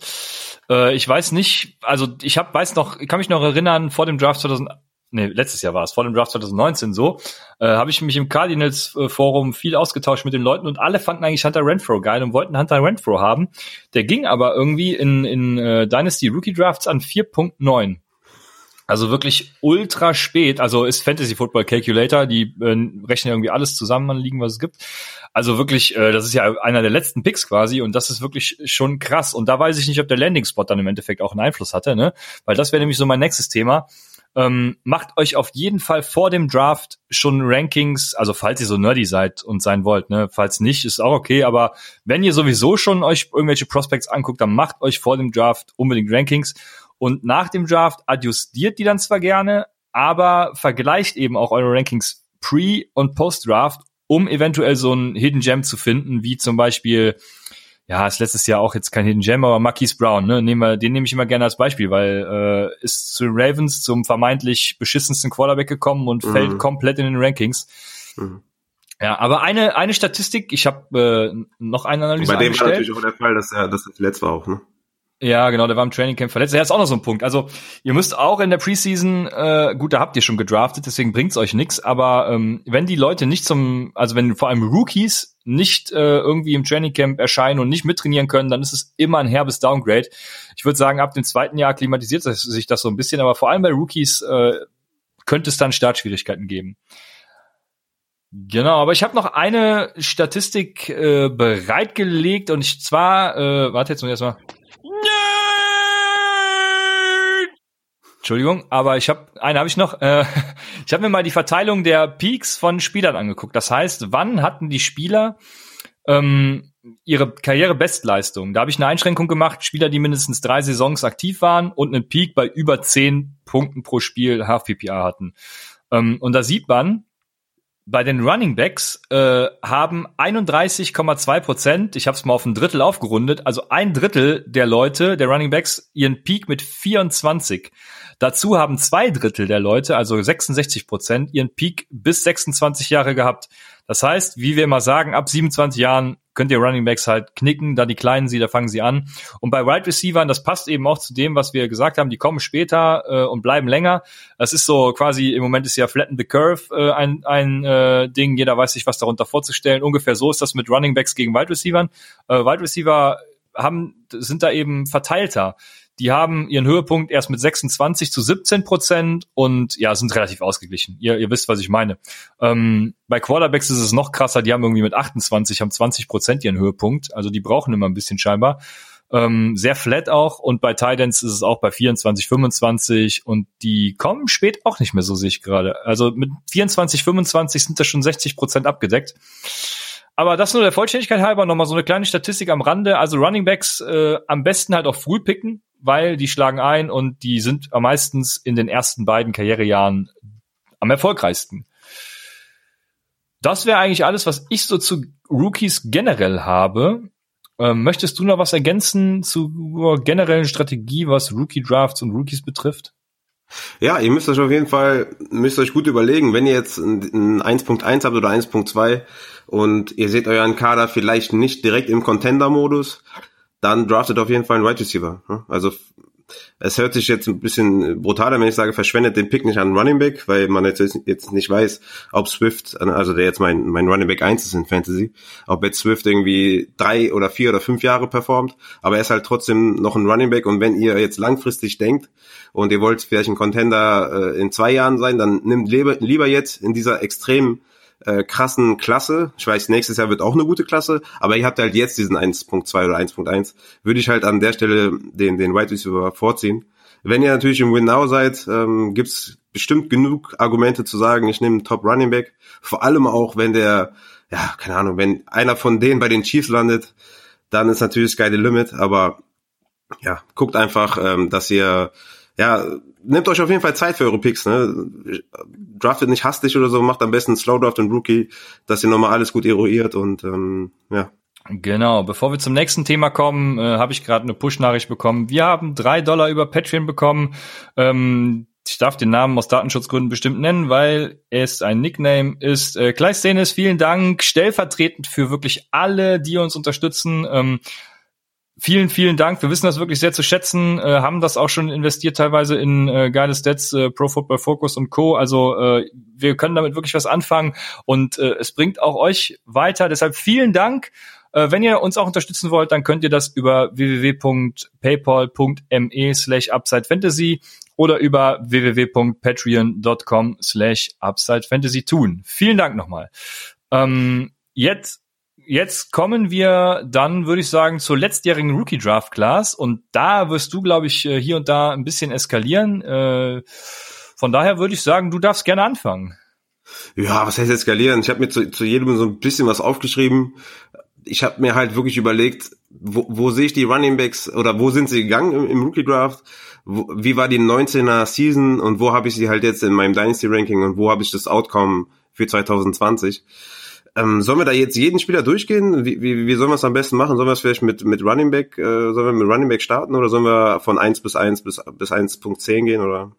[SPEAKER 2] Äh, ich weiß nicht, also ich hab, weiß noch, ich kann mich noch erinnern, vor dem Draft 2000, nee, letztes Jahr war es, vor dem Draft 2019 so, äh, habe ich mich im Cardinals äh, Forum viel ausgetauscht mit den Leuten und alle fanden eigentlich Hunter Renfro geil und wollten Hunter Renfro haben. Der ging aber irgendwie in, in äh, Dynasty Rookie Drafts an 4.9. Also wirklich ultra spät. Also ist Fantasy Football Calculator, die äh, rechnen irgendwie alles zusammen anliegen, was es gibt. Also wirklich, äh, das ist ja einer der letzten Picks quasi und das ist wirklich schon krass. Und da weiß ich nicht, ob der Landing Spot dann im Endeffekt auch einen Einfluss hatte, ne? Weil das wäre nämlich so mein nächstes Thema. Ähm, macht euch auf jeden Fall vor dem Draft schon Rankings, also falls ihr so nerdy seid und sein wollt, ne, falls nicht, ist auch okay, aber wenn ihr sowieso schon euch irgendwelche Prospects anguckt, dann macht euch vor dem Draft unbedingt Rankings und nach dem Draft adjustiert die dann zwar gerne, aber vergleicht eben auch eure Rankings pre- und post-Draft, um eventuell so ein Hidden Gem zu finden, wie zum Beispiel ja, ist letztes Jahr auch jetzt kein Hidden Gem, aber Marquise Brown, ne, nehmen wir, den nehme ich immer gerne als Beispiel, weil äh, ist zu den Ravens zum vermeintlich beschissensten Quarterback gekommen und mhm. fällt komplett in den Rankings. Mhm. Ja, aber eine eine Statistik, ich habe äh, noch eine Analyse
[SPEAKER 1] Bei dem war natürlich auch der Fall, dass er dass er verletzt war auch, ne?
[SPEAKER 2] Ja, genau, der war im Training Camp verletzt. Der ist auch noch so ein Punkt. Also ihr müsst auch in der Preseason, äh, gut, da habt ihr schon gedraftet, deswegen bringt's euch nix. Aber ähm, wenn die Leute nicht zum, also wenn vor allem Rookies nicht äh, irgendwie im Training Camp erscheinen und nicht mittrainieren können, dann ist es immer ein herbes Downgrade. Ich würde sagen, ab dem zweiten Jahr klimatisiert sich das so ein bisschen, aber vor allem bei Rookies äh, könnte es dann Startschwierigkeiten geben. Genau, aber ich habe noch eine Statistik äh, bereitgelegt und ich zwar, äh, warte jetzt mal erstmal. Entschuldigung, aber ich habe eine habe ich noch. Äh, ich habe mir mal die Verteilung der Peaks von Spielern angeguckt. Das heißt, wann hatten die Spieler ähm, ihre Karrierebestleistung? Da habe ich eine Einschränkung gemacht: Spieler, die mindestens drei Saisons aktiv waren und einen Peak bei über zehn Punkten pro Spiel Half PPA hatten. Ähm, und da sieht man, bei den Running Backs äh, haben 31,2 Prozent, ich habe es mal auf ein Drittel aufgerundet, also ein Drittel der Leute, der Running Backs, ihren Peak mit 24. Dazu haben zwei Drittel der Leute, also 66 Prozent, ihren Peak bis 26 Jahre gehabt. Das heißt, wie wir immer sagen, ab 27 Jahren könnt ihr Running Backs halt knicken, da die Kleinen sie, da fangen sie an. Und bei Wide Receivern, das passt eben auch zu dem, was wir gesagt haben, die kommen später äh, und bleiben länger. Das ist so quasi, im Moment ist ja Flatten the Curve äh, ein, ein äh, Ding, jeder weiß sich was darunter vorzustellen. Ungefähr so ist das mit Running Backs gegen Wide Receivern. Äh, Wide Receiver haben, sind da eben verteilter. Die haben ihren Höhepunkt erst mit 26 zu 17 Prozent und ja, sind relativ ausgeglichen. Ihr, ihr wisst, was ich meine. Ähm, bei Quarterbacks ist es noch krasser. Die haben irgendwie mit 28, haben 20 Prozent ihren Höhepunkt. Also die brauchen immer ein bisschen scheinbar. Ähm, sehr flat auch. Und bei Titans ist es auch bei 24, 25 und die kommen spät auch nicht mehr so sich gerade. Also mit 24, 25 sind da schon 60 Prozent abgedeckt. Aber das nur der Vollständigkeit halber nochmal so eine kleine Statistik am Rande. Also Running Backs äh, am besten halt auch früh picken, weil die schlagen ein und die sind meistens in den ersten beiden Karrierejahren am erfolgreichsten. Das wäre eigentlich alles, was ich so zu Rookies generell habe. Ähm, möchtest du noch was ergänzen zur generellen Strategie, was Rookie Drafts und Rookies betrifft?
[SPEAKER 1] Ja, ihr müsst euch auf jeden Fall, müsst euch gut überlegen, wenn ihr jetzt ein 1.1 habt oder 1.2 und ihr seht euren Kader vielleicht nicht direkt im Contender-Modus, dann draftet auf jeden Fall einen Wide Receiver. Ne? Also es hört sich jetzt ein bisschen brutaler, wenn ich sage, verschwendet den Pick nicht an Running Back, weil man jetzt, jetzt nicht weiß, ob Swift, also der jetzt mein, mein Running Back 1 ist in Fantasy, ob jetzt Swift irgendwie drei oder vier oder fünf Jahre performt, aber er ist halt trotzdem noch ein Running Back und wenn ihr jetzt langfristig denkt und ihr wollt vielleicht ein Contender äh, in zwei Jahren sein, dann nimmt lieber, lieber jetzt in dieser extremen äh, krassen Klasse. Ich weiß, nächstes Jahr wird auch eine gute Klasse, aber ihr habt halt jetzt diesen 1.2 oder 1.1. Würde ich halt an der Stelle den, den Wide Receiver vorziehen. Wenn ihr natürlich im Win-Now seid, ähm, gibt's bestimmt genug Argumente zu sagen, ich nehme einen Top Running Back. Vor allem auch, wenn der, ja, keine Ahnung, wenn einer von denen bei den Chiefs landet, dann ist natürlich Sky the Limit, aber ja, guckt einfach, ähm, dass ihr ja, nehmt euch auf jeden Fall Zeit für eure Picks, ne? Draftet nicht hastig oder so, macht am besten Slow Draft und Rookie, dass ihr nochmal alles gut eruiert und ähm, ja.
[SPEAKER 2] Genau, bevor wir zum nächsten Thema kommen, äh, habe ich gerade eine Push-Nachricht bekommen. Wir haben drei Dollar über Patreon bekommen. Ähm, ich darf den Namen aus Datenschutzgründen bestimmt nennen, weil es ein Nickname ist. Äh, Kleisthenes, vielen Dank, stellvertretend für wirklich alle, die uns unterstützen. Ähm, vielen, vielen Dank. Wir wissen das wirklich sehr zu schätzen, äh, haben das auch schon investiert teilweise in äh, geile Stats, äh, Pro Football Focus und Co. Also äh, wir können damit wirklich was anfangen und äh, es bringt auch euch weiter. Deshalb vielen Dank. Äh, wenn ihr uns auch unterstützen wollt, dann könnt ihr das über www.paypal.me slash UpsideFantasy oder über www.patreon.com slash UpsideFantasy tun. Vielen Dank nochmal. Ähm, jetzt jetzt kommen wir dann, würde ich sagen, zur letztjährigen Rookie Draft Class und da wirst du, glaube ich, äh, hier und da ein bisschen eskalieren. Äh, von daher würde ich sagen, du darfst gerne anfangen.
[SPEAKER 1] Ja, was heißt eskalieren? Ich habe mir zu, zu jedem so ein bisschen was aufgeschrieben. Ich habe mir halt wirklich überlegt, wo, wo sehe ich die Running Backs oder wo sind sie gegangen im, im Rookie Draft? Wo, wie war die 19er Season und wo habe ich sie halt jetzt in meinem Dynasty Ranking und wo habe ich das Outcome für 2020? Ähm, sollen wir da jetzt jeden Spieler durchgehen? Wie, wie, wie sollen wir es am besten machen? Sollen wir es vielleicht mit, mit Running Back, äh, sollen wir mit Running Back starten oder sollen wir von 1 bis 1 bis, bis 1.10 gehen oder?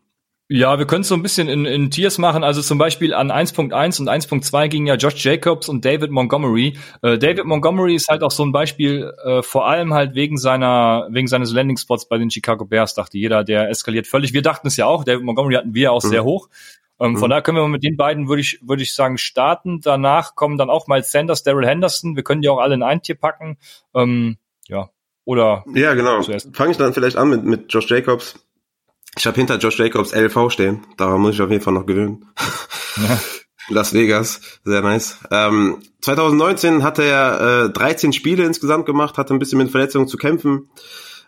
[SPEAKER 2] Ja, wir können es so ein bisschen in, in Tiers machen. Also zum Beispiel an 1.1 und 1.2 gingen ja Josh Jacobs und David Montgomery. Äh, David Montgomery ist halt auch so ein Beispiel, äh, vor allem halt wegen seiner, wegen seines Landing Spots bei den Chicago Bears, dachte jeder, der eskaliert völlig. Wir dachten es ja auch. David Montgomery hatten wir auch mhm. sehr hoch. Ähm, mhm. Von daher können wir mit den beiden, würde ich, würde ich sagen, starten. Danach kommen dann auch mal Sanders, Daryl Henderson. Wir können die auch alle in ein Tier packen. Ähm, ja. Oder.
[SPEAKER 1] Ja, genau. Fange ich dann vielleicht an mit, mit Josh Jacobs. Ich habe hinter Josh Jacobs LV stehen. Daran muss ich auf jeden Fall noch gewöhnen. Ja. Las Vegas, sehr nice. Ähm, 2019 hatte er äh, 13 Spiele insgesamt gemacht, hatte ein bisschen mit Verletzungen zu kämpfen,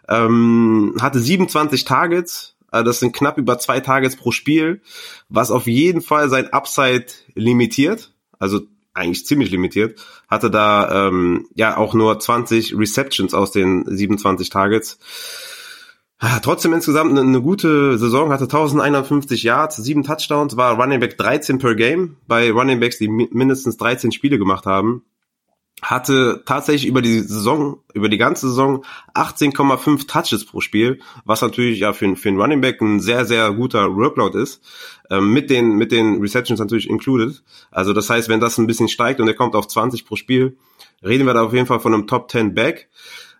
[SPEAKER 1] ähm, hatte 27 Targets, das sind knapp über zwei Targets pro Spiel, was auf jeden Fall sein Upside limitiert. Also eigentlich ziemlich limitiert. Hatte da ähm, ja auch nur 20 Receptions aus den 27 Targets. Trotzdem insgesamt eine, gute Saison, hatte 1150 Yards, sieben Touchdowns, war Running Back 13 per Game bei Running Backs, die mindestens 13 Spiele gemacht haben hatte tatsächlich über die Saison, über die ganze Saison 18,5 Touches pro Spiel, was natürlich ja für, für einen Running Back ein sehr, sehr guter Workload ist, ähm, mit den, mit den Receptions natürlich included. Also das heißt, wenn das ein bisschen steigt und er kommt auf 20 pro Spiel, reden wir da auf jeden Fall von einem Top 10 Back.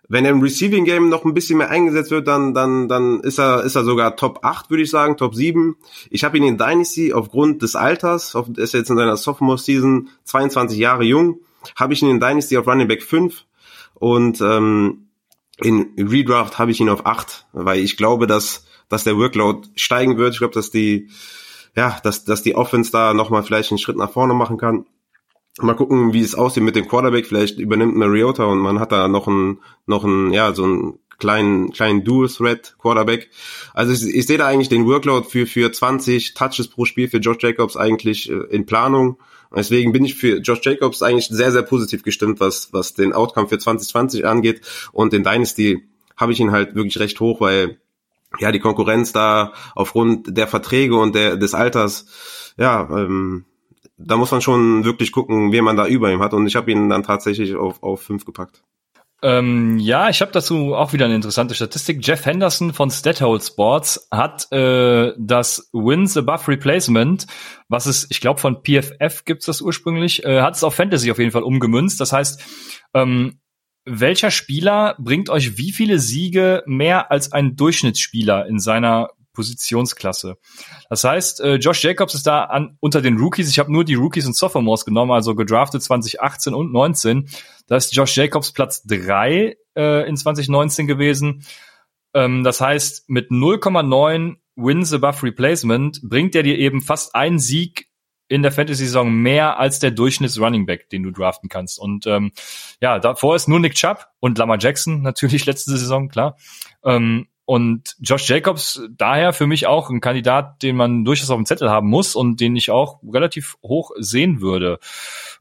[SPEAKER 1] Wenn er im Receiving Game noch ein bisschen mehr eingesetzt wird, dann, dann, dann ist er, ist er sogar Top 8, würde ich sagen, Top 7. Ich habe ihn in Dynasty aufgrund des Alters, ist jetzt in seiner Sophomore Season 22 Jahre jung, habe ich ihn in Dynasty auf Running Back 5 und ähm, in Redraft habe ich ihn auf 8, weil ich glaube, dass, dass der Workload steigen wird. Ich glaube, dass die, ja, dass, dass die Offense da nochmal vielleicht einen Schritt nach vorne machen kann. Mal gucken, wie es aussieht mit dem Quarterback. Vielleicht übernimmt Mariota und man hat da noch einen, noch einen, ja, so einen kleinen, kleinen Dual-Threat Quarterback. Also ich, ich sehe da eigentlich den Workload für, für 20 Touches pro Spiel für Josh Jacobs eigentlich äh, in Planung. Deswegen bin ich für Josh Jacobs eigentlich sehr, sehr positiv gestimmt, was, was den Outcome für 2020 angeht. Und in Dynasty habe ich ihn halt wirklich recht hoch, weil ja die Konkurrenz da aufgrund der Verträge und der, des Alters, ja, ähm, da muss man schon wirklich gucken, wen man da über ihm hat. Und ich habe ihn dann tatsächlich auf, auf fünf gepackt.
[SPEAKER 2] Ähm, ja, ich habe dazu auch wieder eine interessante Statistik. Jeff Henderson von Stathole Sports hat äh, das Wins Above Replacement, was es, ich glaube, von PFF gibt's das ursprünglich, äh, hat es auf Fantasy auf jeden Fall umgemünzt. Das heißt, ähm, welcher Spieler bringt euch wie viele Siege mehr als ein Durchschnittsspieler in seiner Positionsklasse. Das heißt, äh, Josh Jacobs ist da an, unter den Rookies. Ich habe nur die Rookies und Sophomores genommen, also gedraftet 2018 und 19. Da ist Josh Jacobs Platz drei äh, in 2019 gewesen. Ähm, das heißt, mit 0,9 Wins above Replacement bringt er dir eben fast einen Sieg in der Fantasy-Saison mehr als der Durchschnitts-Running Back, den du draften kannst. Und ähm, ja, davor ist nur Nick Chubb und Lamar Jackson natürlich letzte Saison, klar. Ähm, und Josh Jacobs daher für mich auch ein Kandidat, den man durchaus auf dem Zettel haben muss und den ich auch relativ hoch sehen würde.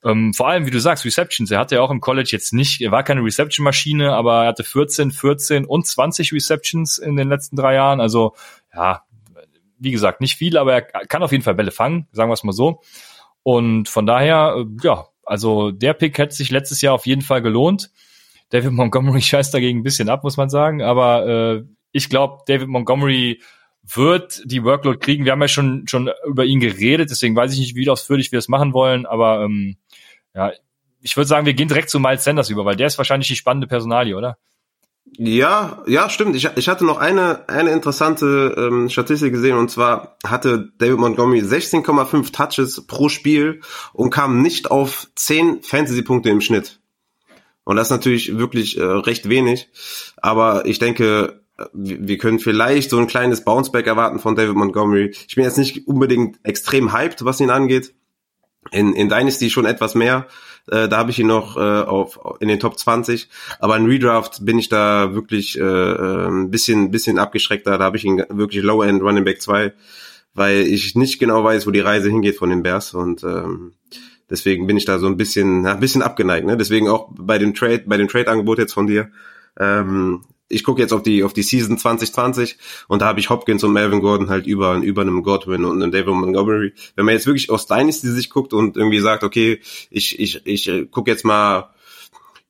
[SPEAKER 2] Ähm, vor allem, wie du sagst, Receptions. Er hatte ja auch im College jetzt nicht, er war keine Reception-Maschine, aber er hatte 14, 14 und 20 Receptions in den letzten drei Jahren. Also ja, wie gesagt, nicht viel, aber er kann auf jeden Fall Bälle fangen, sagen wir es mal so. Und von daher, äh, ja, also der Pick hätte sich letztes Jahr auf jeden Fall gelohnt. David Montgomery scheißt dagegen ein bisschen ab, muss man sagen, aber äh, ich glaube, David Montgomery wird die Workload kriegen. Wir haben ja schon, schon über ihn geredet, deswegen weiß ich nicht, wie ausführlich wir das machen wollen, aber ähm, ja, ich würde sagen, wir gehen direkt zu Miles Sanders über, weil der ist wahrscheinlich die spannende Personalie, oder?
[SPEAKER 1] Ja, ja, stimmt. Ich, ich hatte noch eine, eine interessante ähm, Statistik gesehen und zwar hatte David Montgomery 16,5 Touches pro Spiel und kam nicht auf 10 Fantasy-Punkte im Schnitt. Und das ist natürlich wirklich äh, recht wenig. Aber ich denke, wir können vielleicht so ein kleines Bounceback erwarten von David Montgomery. Ich bin jetzt nicht unbedingt extrem hyped, was ihn angeht. In, in Dynasty schon etwas mehr. Äh, da habe ich ihn noch äh, auf in den Top 20. Aber in Redraft bin ich da wirklich äh, ein bisschen, bisschen abgeschreckter. Da habe ich ihn wirklich Low End Running Back 2, weil ich nicht genau weiß, wo die Reise hingeht von den Bears. Und ähm, deswegen bin ich da so ein bisschen, ein bisschen abgeneigt. Ne? Deswegen auch bei dem Trade, bei dem Trade-Angebot jetzt von dir. Ähm, ich gucke jetzt auf die auf die Season 2020 und da habe ich Hopkins und Melvin Gordon halt über über einem Godwin und einem David Montgomery. Wenn man jetzt wirklich aus Dynasty sich guckt und irgendwie sagt, okay, ich ich ich gucke jetzt mal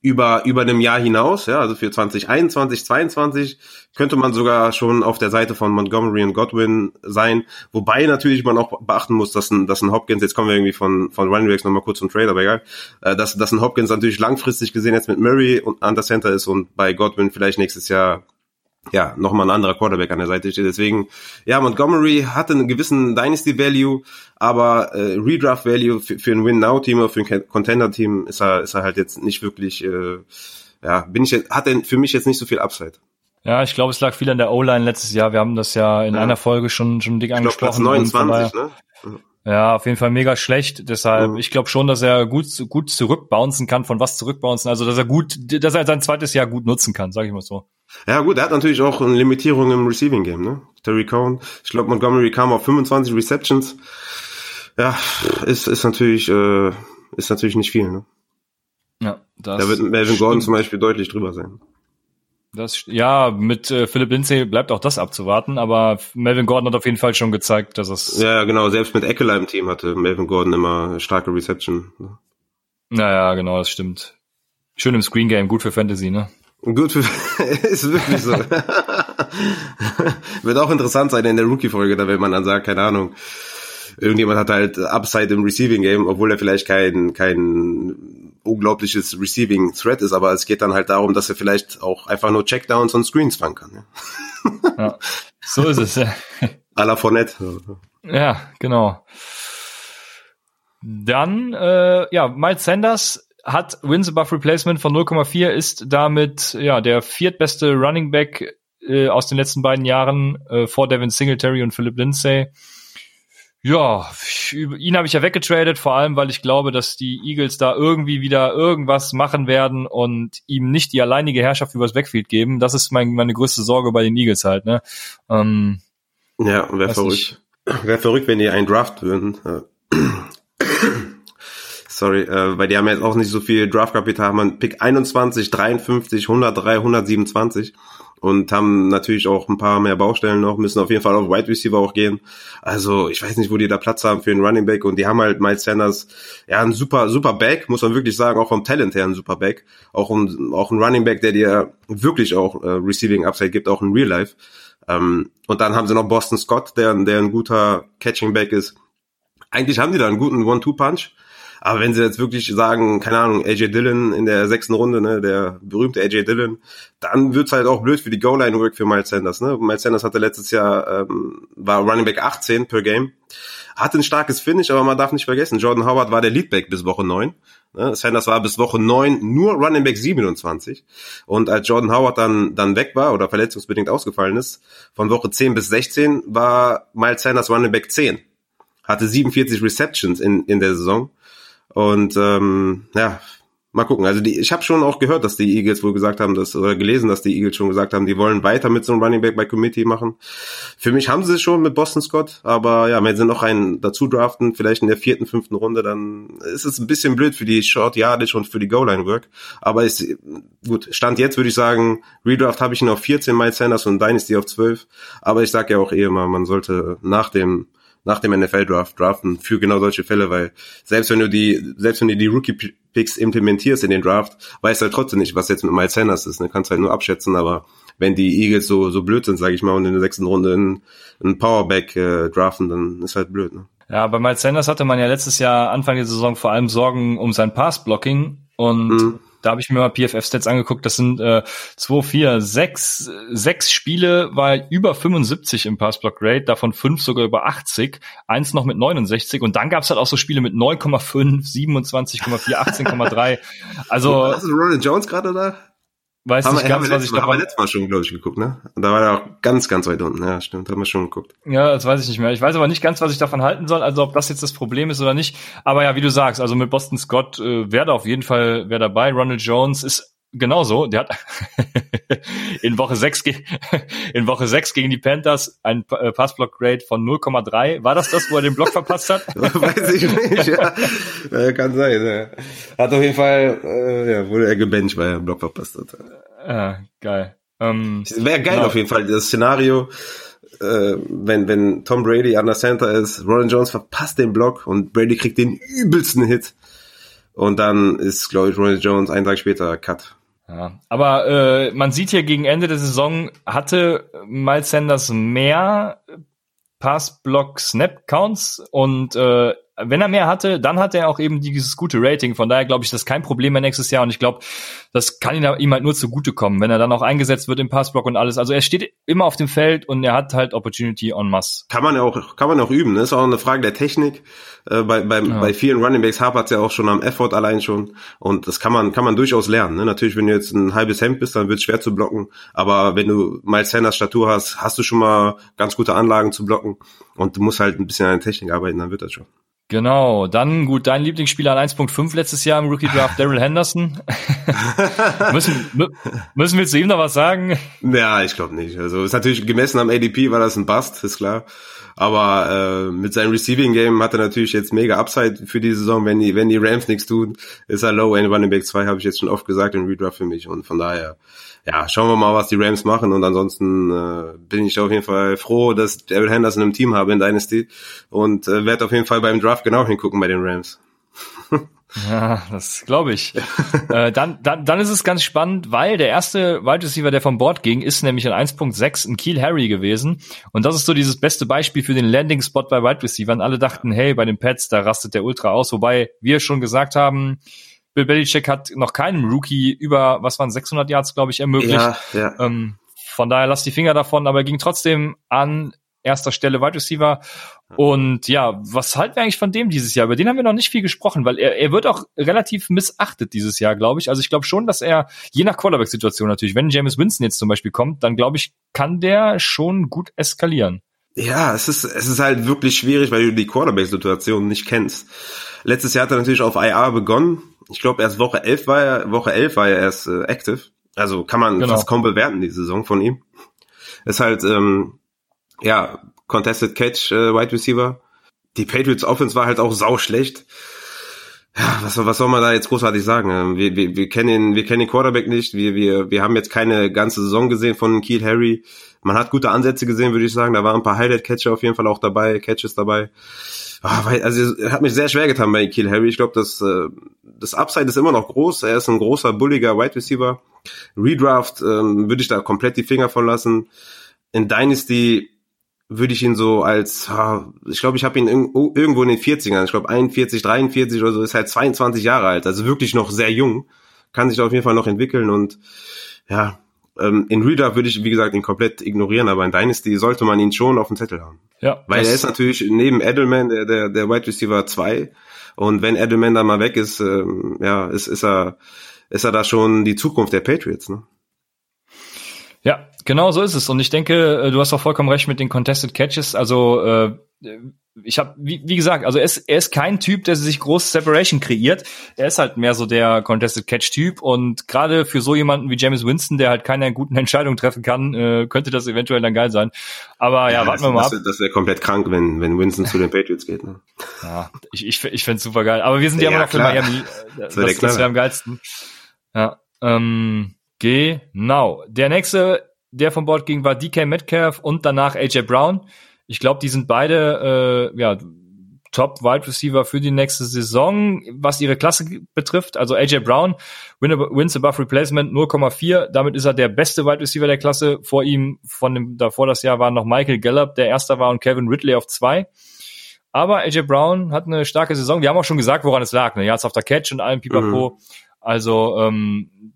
[SPEAKER 1] über, über einem Jahr hinaus, ja, also für 2021, 22 könnte man sogar schon auf der Seite von Montgomery und Godwin sein, wobei natürlich man auch beachten muss, dass ein, dass ein Hopkins, jetzt kommen wir irgendwie von, von Running Backs nochmal kurz zum Trade, aber egal, äh, dass, dass ein Hopkins natürlich langfristig gesehen jetzt mit Murray an der Center ist und bei Godwin vielleicht nächstes Jahr ja, nochmal ein anderer Quarterback an der Seite steht. Deswegen, ja, Montgomery hatte einen gewissen Dynasty Value, aber äh, Redraft Value für, für ein Win-Now-Team oder für ein Contender-Team ist er, ist er halt jetzt nicht wirklich, äh, ja, bin ich jetzt, hat er für mich jetzt nicht so viel Upside.
[SPEAKER 2] Ja, ich glaube, es lag viel an der O-Line letztes Jahr. Wir haben das ja in ja. einer Folge schon, schon dick ich angesprochen.
[SPEAKER 1] Glaub, Platz 29, ne?
[SPEAKER 2] Ja, auf jeden Fall mega schlecht. Deshalb, mhm. ich glaube schon, dass er gut, gut zurückbouncen kann, von was zurückbouncen. Also, dass er gut, dass er sein zweites Jahr gut nutzen kann, sage ich mal so.
[SPEAKER 1] Ja gut, er hat natürlich auch eine Limitierung im Receiving Game, ne? Terry Cohn. Ich glaube, Montgomery kam auf 25 Receptions. Ja, ist, ist natürlich, äh, ist natürlich nicht viel, ne?
[SPEAKER 2] Ja,
[SPEAKER 1] das Da wird Melvin. Gordon zum Beispiel deutlich drüber sein.
[SPEAKER 2] Das, ja, mit äh, Philipp Lindsay bleibt auch das abzuwarten, aber Melvin Gordon hat auf jeden Fall schon gezeigt, dass es.
[SPEAKER 1] Ja, genau, selbst mit Eckler im Team hatte Melvin Gordon immer starke Reception.
[SPEAKER 2] Naja, genau, das stimmt. Schön im Screen Game, gut für Fantasy, ne?
[SPEAKER 1] Gut, für, ist wirklich so. Wird auch interessant sein in der Rookie-Folge, da wenn man dann sagt, keine Ahnung, irgendjemand hat halt Upside im Receiving Game, obwohl er vielleicht kein, kein unglaubliches Receiving Threat ist, aber es geht dann halt darum, dass er vielleicht auch einfach nur Checkdowns und Screens fangen kann.
[SPEAKER 2] Ja, ja so ist es.
[SPEAKER 1] A la Fournette.
[SPEAKER 2] Ja, genau. Dann, äh, ja, Miles Sanders hat Wins above Replacement von 0,4, ist damit ja der viertbeste Running Back äh, aus den letzten beiden Jahren äh, vor Devin Singletary und Philip Lindsay. Ja, ihn habe ich ja weggetradet, vor allem, weil ich glaube, dass die Eagles da irgendwie wieder irgendwas machen werden und ihm nicht die alleinige Herrschaft übers Backfield geben. Das ist mein, meine größte Sorge bei den Eagles halt. Ne? Ähm,
[SPEAKER 1] ja, wäre verrückt. Wäre verrückt, wenn die einen Draft würden sorry, äh, weil die haben jetzt auch nicht so viel Draftkapital, man Pick 21, 53, 103, 127 und haben natürlich auch ein paar mehr Baustellen noch, müssen auf jeden Fall auf Wide Receiver auch gehen. Also ich weiß nicht, wo die da Platz haben für einen Running Back und die haben halt Miles Sanders, ja, ein super, super Back, muss man wirklich sagen, auch vom Talent her ein super Back. Auch ein, auch ein Running Back, der dir wirklich auch äh, Receiving Upside gibt, auch in Real Life. Ähm, und dann haben sie noch Boston Scott, der, der ein guter Catching Back ist. Eigentlich haben die da einen guten One-Two-Punch. Aber wenn sie jetzt wirklich sagen, keine Ahnung, AJ Dillon in der sechsten Runde, ne, der berühmte AJ Dillon, dann wird's halt auch blöd für die Goal-Line-Work für Miles Sanders. Ne? Miles Sanders hatte letztes Jahr, ähm, war Running Back 18 per Game, hatte ein starkes Finish, aber man darf nicht vergessen, Jordan Howard war der Leadback bis Woche 9. Ne? Sanders war bis Woche 9 nur Running Back 27. Und als Jordan Howard dann, dann weg war oder verletzungsbedingt ausgefallen ist, von Woche 10 bis 16 war Miles Sanders Running Back 10. Hatte 47 Receptions in, in der Saison und ähm, ja, mal gucken. Also die, ich habe schon auch gehört, dass die Eagles wohl gesagt haben, dass oder gelesen, dass die Eagles schon gesagt haben, die wollen weiter mit so einem Running Back bei Committee machen. Für mich haben sie es schon mit Boston Scott, aber ja, wenn sie noch einen dazu draften, vielleicht in der vierten, fünften Runde, dann ist es ein bisschen blöd für die Short Yardage und für die Goal Line Work. Aber ist gut. Stand jetzt würde ich sagen, Redraft habe ich ihn auf 14, Miles Sanders und Dynasty auf 12. Aber ich sage ja auch eh immer, man sollte nach dem nach dem NFL-Draft draften für genau solche Fälle, weil selbst wenn du die, selbst wenn du die Rookie-Picks implementierst in den Draft, weißt du halt trotzdem nicht, was jetzt mit Miles Sanders ist. Ne? Kannst halt nur abschätzen, aber wenn die Eagles so, so blöd sind, sage ich mal, und in der sechsten Runde einen Powerback äh, draften, dann ist halt blöd. Ne?
[SPEAKER 2] Ja, bei Miles Sanders hatte man ja letztes Jahr Anfang der Saison vor allem Sorgen um sein Pass-Blocking und mhm. Da habe ich mir mal PFF-Stats angeguckt. Das sind äh, 2, 4, 6, 6 Spiele war über 75 im Passblock-Rate, davon 5 sogar über 80, eins noch mit 69 und dann gab es halt auch so Spiele mit 9,5, 27,4, 18,3. Also.
[SPEAKER 1] Was ist Ronald Jones gerade da?
[SPEAKER 2] Weiß
[SPEAKER 1] haben
[SPEAKER 2] nicht
[SPEAKER 1] wir,
[SPEAKER 2] ganz,
[SPEAKER 1] was ich davon... Haben wir letztes Mal schon, glaube ich, geguckt, ne? Da war er auch ganz, ganz weit unten. Ja, stimmt, haben wir schon geguckt.
[SPEAKER 2] Ja, das weiß ich nicht mehr. Ich weiß aber nicht ganz, was ich davon halten soll, also ob das jetzt das Problem ist oder nicht. Aber ja, wie du sagst, also mit Boston Scott äh, wäre da auf jeden Fall wer dabei. Ronald Jones ist genauso. Der hat in Woche 6 in Woche 6 gegen die Panthers ein äh, Passblock Grade von 0,3. War das das, wo er den Block verpasst hat?
[SPEAKER 1] Weiß ich nicht, ja. Kann sein, ja. Hat auf jeden Fall, äh, ja, wurde er gebencht, weil er einen Block verpasst hat.
[SPEAKER 2] Ja, geil. Ähm,
[SPEAKER 1] Wäre geil genau. auf jeden Fall, das Szenario, äh, wenn, wenn Tom Brady an der Center ist, Ronald Jones verpasst den Block und Brady kriegt den übelsten Hit. Und dann ist, glaube ich, Ronald Jones einen Tag später Cut.
[SPEAKER 2] Ja, aber äh, man sieht hier gegen Ende der Saison hatte Miles Sanders mehr Pass-Block-Snap-Counts und äh, wenn er mehr hatte, dann hat er auch eben dieses gute Rating. Von daher glaube ich, das ist kein Problem mehr nächstes Jahr. Und ich glaube, das kann ihm halt nur zugutekommen, wenn er dann auch eingesetzt wird im Passblock und alles. Also er steht immer auf dem Feld und er hat halt Opportunity on mass.
[SPEAKER 1] Kann man ja auch, kann man auch üben. Das ist auch eine Frage der Technik. Äh, bei, bei, ja. bei vielen Running Backs hapert es ja auch schon am Effort allein schon. Und das kann man, kann man durchaus lernen. Ne? Natürlich, wenn du jetzt ein halbes Hemd bist, dann wird es schwer zu blocken. Aber wenn du Miles Sanders Statur hast, hast du schon mal ganz gute Anlagen zu blocken. Und du musst halt ein bisschen an der Technik arbeiten, dann wird das schon.
[SPEAKER 2] Genau, dann gut, dein Lieblingsspieler an 1.5 letztes Jahr im Rookie Draft, Daryl Henderson. müssen, müssen wir zu ihm noch was sagen?
[SPEAKER 1] Ja, ich glaube nicht. Also ist natürlich gemessen am ADP war das ein Bust, ist klar. Aber äh, mit seinem Receiving Game hat er natürlich jetzt mega Upside für die Saison. Wenn die, wenn die Rams nichts tun, ist er low end Running Back 2, habe ich jetzt schon oft gesagt im Redraft für mich. Und von daher, ja, schauen wir mal, was die Rams machen. Und ansonsten äh, bin ich auf jeden Fall froh, dass Daryl Henderson im Team habe in Dynasty. Und äh, werde auf jeden Fall beim Draft genau hingucken bei den Rams.
[SPEAKER 2] Ja, das glaube ich. äh, dann, dann, dann ist es ganz spannend, weil der erste Wide Receiver, der vom Board ging, ist nämlich in 1.6 ein Kiel Harry gewesen. Und das ist so dieses beste Beispiel für den Landing-Spot bei Wide Receivers. Alle dachten, hey, bei den Pets, da rastet der Ultra aus. Wobei wir schon gesagt haben, Bill Belichick hat noch keinem Rookie über, was waren 600 Yards, glaube ich, ermöglicht. Ja, ja. Ähm, von daher lasst die Finger davon, aber er ging trotzdem an erster Stelle Wide Receiver. Und ja, was halten wir eigentlich von dem dieses Jahr? Über den haben wir noch nicht viel gesprochen, weil er, er wird auch relativ missachtet dieses Jahr, glaube ich. Also ich glaube schon, dass er, je nach Quarterback-Situation natürlich, wenn James Winston jetzt zum Beispiel kommt, dann glaube ich, kann der schon gut eskalieren.
[SPEAKER 1] Ja, es ist, es ist halt wirklich schwierig, weil du die Quarterback-Situation nicht kennst. Letztes Jahr hat er natürlich auf IR begonnen. Ich glaube, erst Woche 11 war er, Woche 11 war er erst äh, active. Also kann man genau. fast kaum bewerten, die Saison von ihm. Ist halt, ähm, ja, Contested Catch äh, Wide Receiver. Die Patriots Offense war halt auch sau schlecht. Ja, was, was soll man da jetzt großartig sagen? Ähm, wir, wir, wir kennen den, wir kennen den Quarterback nicht. Wir, wir, wir haben jetzt keine ganze Saison gesehen von Keel Harry. Man hat gute Ansätze gesehen, würde ich sagen. Da waren ein paar Highlight-Catcher auf jeden Fall auch dabei, Catches dabei. Ah, also hat mich sehr schwer getan bei Keel Harry. Ich glaube, das, äh, das Upside ist immer noch groß. Er ist ein großer, bulliger Wide Receiver. Redraft ähm, würde ich da komplett die Finger von lassen. In Dynasty würde ich ihn so als, ich glaube, ich habe ihn irgendwo in den 40ern, ich glaube 41, 43 oder so, ist halt 22 Jahre alt, also wirklich noch sehr jung, kann sich auf jeden Fall noch entwickeln und ja, ähm, in Reader würde ich, wie gesagt, ihn komplett ignorieren, aber in Dynasty sollte man ihn schon auf dem Zettel haben. Ja. Weil er ist natürlich neben Edelman der, der, der Wide Receiver 2 und wenn Edelman da mal weg ist, ähm, ja, ist, ist er, ist er da schon die Zukunft der Patriots, ne?
[SPEAKER 2] Ja, genau so ist es. Und ich denke, äh, du hast auch vollkommen recht mit den Contested Catches. Also äh, ich habe, wie, wie gesagt, also er ist, er ist kein Typ, der sich groß Separation kreiert. Er ist halt mehr so der Contested Catch-Typ. Und gerade für so jemanden wie James Winston, der halt keine guten Entscheidungen treffen kann, äh, könnte das eventuell dann geil sein. Aber ja, ja warten wir mal
[SPEAKER 1] ab. Das wäre komplett krank, wenn, wenn Winston zu den Patriots geht. Ne?
[SPEAKER 2] Ja, ich, ich, ich fände super geil. Aber wir sind ja, ja immer noch klar. in Miami. Das, das, das wäre am geilsten. Ja, ähm, Genau. Der nächste, der von Bord ging, war DK Metcalf und danach AJ Brown. Ich glaube, die sind beide äh, ja, Top Wide Receiver für die nächste Saison, was ihre Klasse betrifft. Also AJ Brown wins above replacement 0,4. Damit ist er der beste Wide Receiver der Klasse. Vor ihm, von dem davor das Jahr, war noch Michael Gallup, der erster war, und Kevin Ridley auf zwei. Aber AJ Brown hat eine starke Saison. Wir haben auch schon gesagt, woran es lag. Ne? Yards auf der Catch und allem Pipapo. Mhm. Also ähm,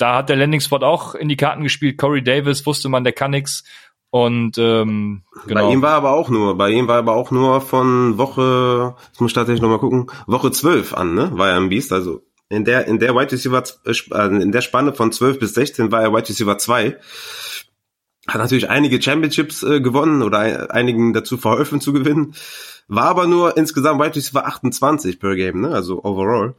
[SPEAKER 2] da hat der Landing Spot auch in die Karten gespielt. Corey Davis wusste man, der kann nix. Und ähm,
[SPEAKER 1] genau. Bei ihm war aber auch nur, bei ihm war aber auch nur von Woche, ich muss tatsächlich nochmal gucken, Woche 12 an, ne? War er im Beast. Also in der, in der White Receiver, äh, in der Spanne von 12 bis 16 war er White Receiver 2. Hat natürlich einige Championships äh, gewonnen oder einigen dazu verholfen zu gewinnen. War aber nur insgesamt White Receiver 28 per Game, ne? Also overall.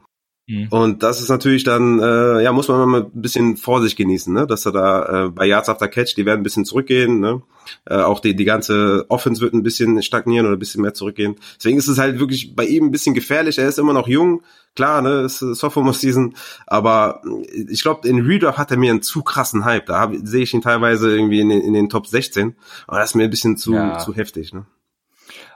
[SPEAKER 1] Mhm. Und das ist natürlich dann, äh, ja, muss man mal ein bisschen Vorsicht genießen, ne? dass er da äh, bei Yards after Catch, die werden ein bisschen zurückgehen, ne? Äh, auch die, die ganze Offense wird ein bisschen stagnieren oder ein bisschen mehr zurückgehen. Deswegen ist es halt wirklich bei ihm ein bisschen gefährlich. Er ist immer noch jung, klar, ne, ist Sophomore Season, aber ich glaube, in Redraft hat er mir einen zu krassen Hype. Da sehe ich ihn teilweise irgendwie in den, in den Top 16, aber das ist mir ein bisschen zu, ja. zu heftig, ne?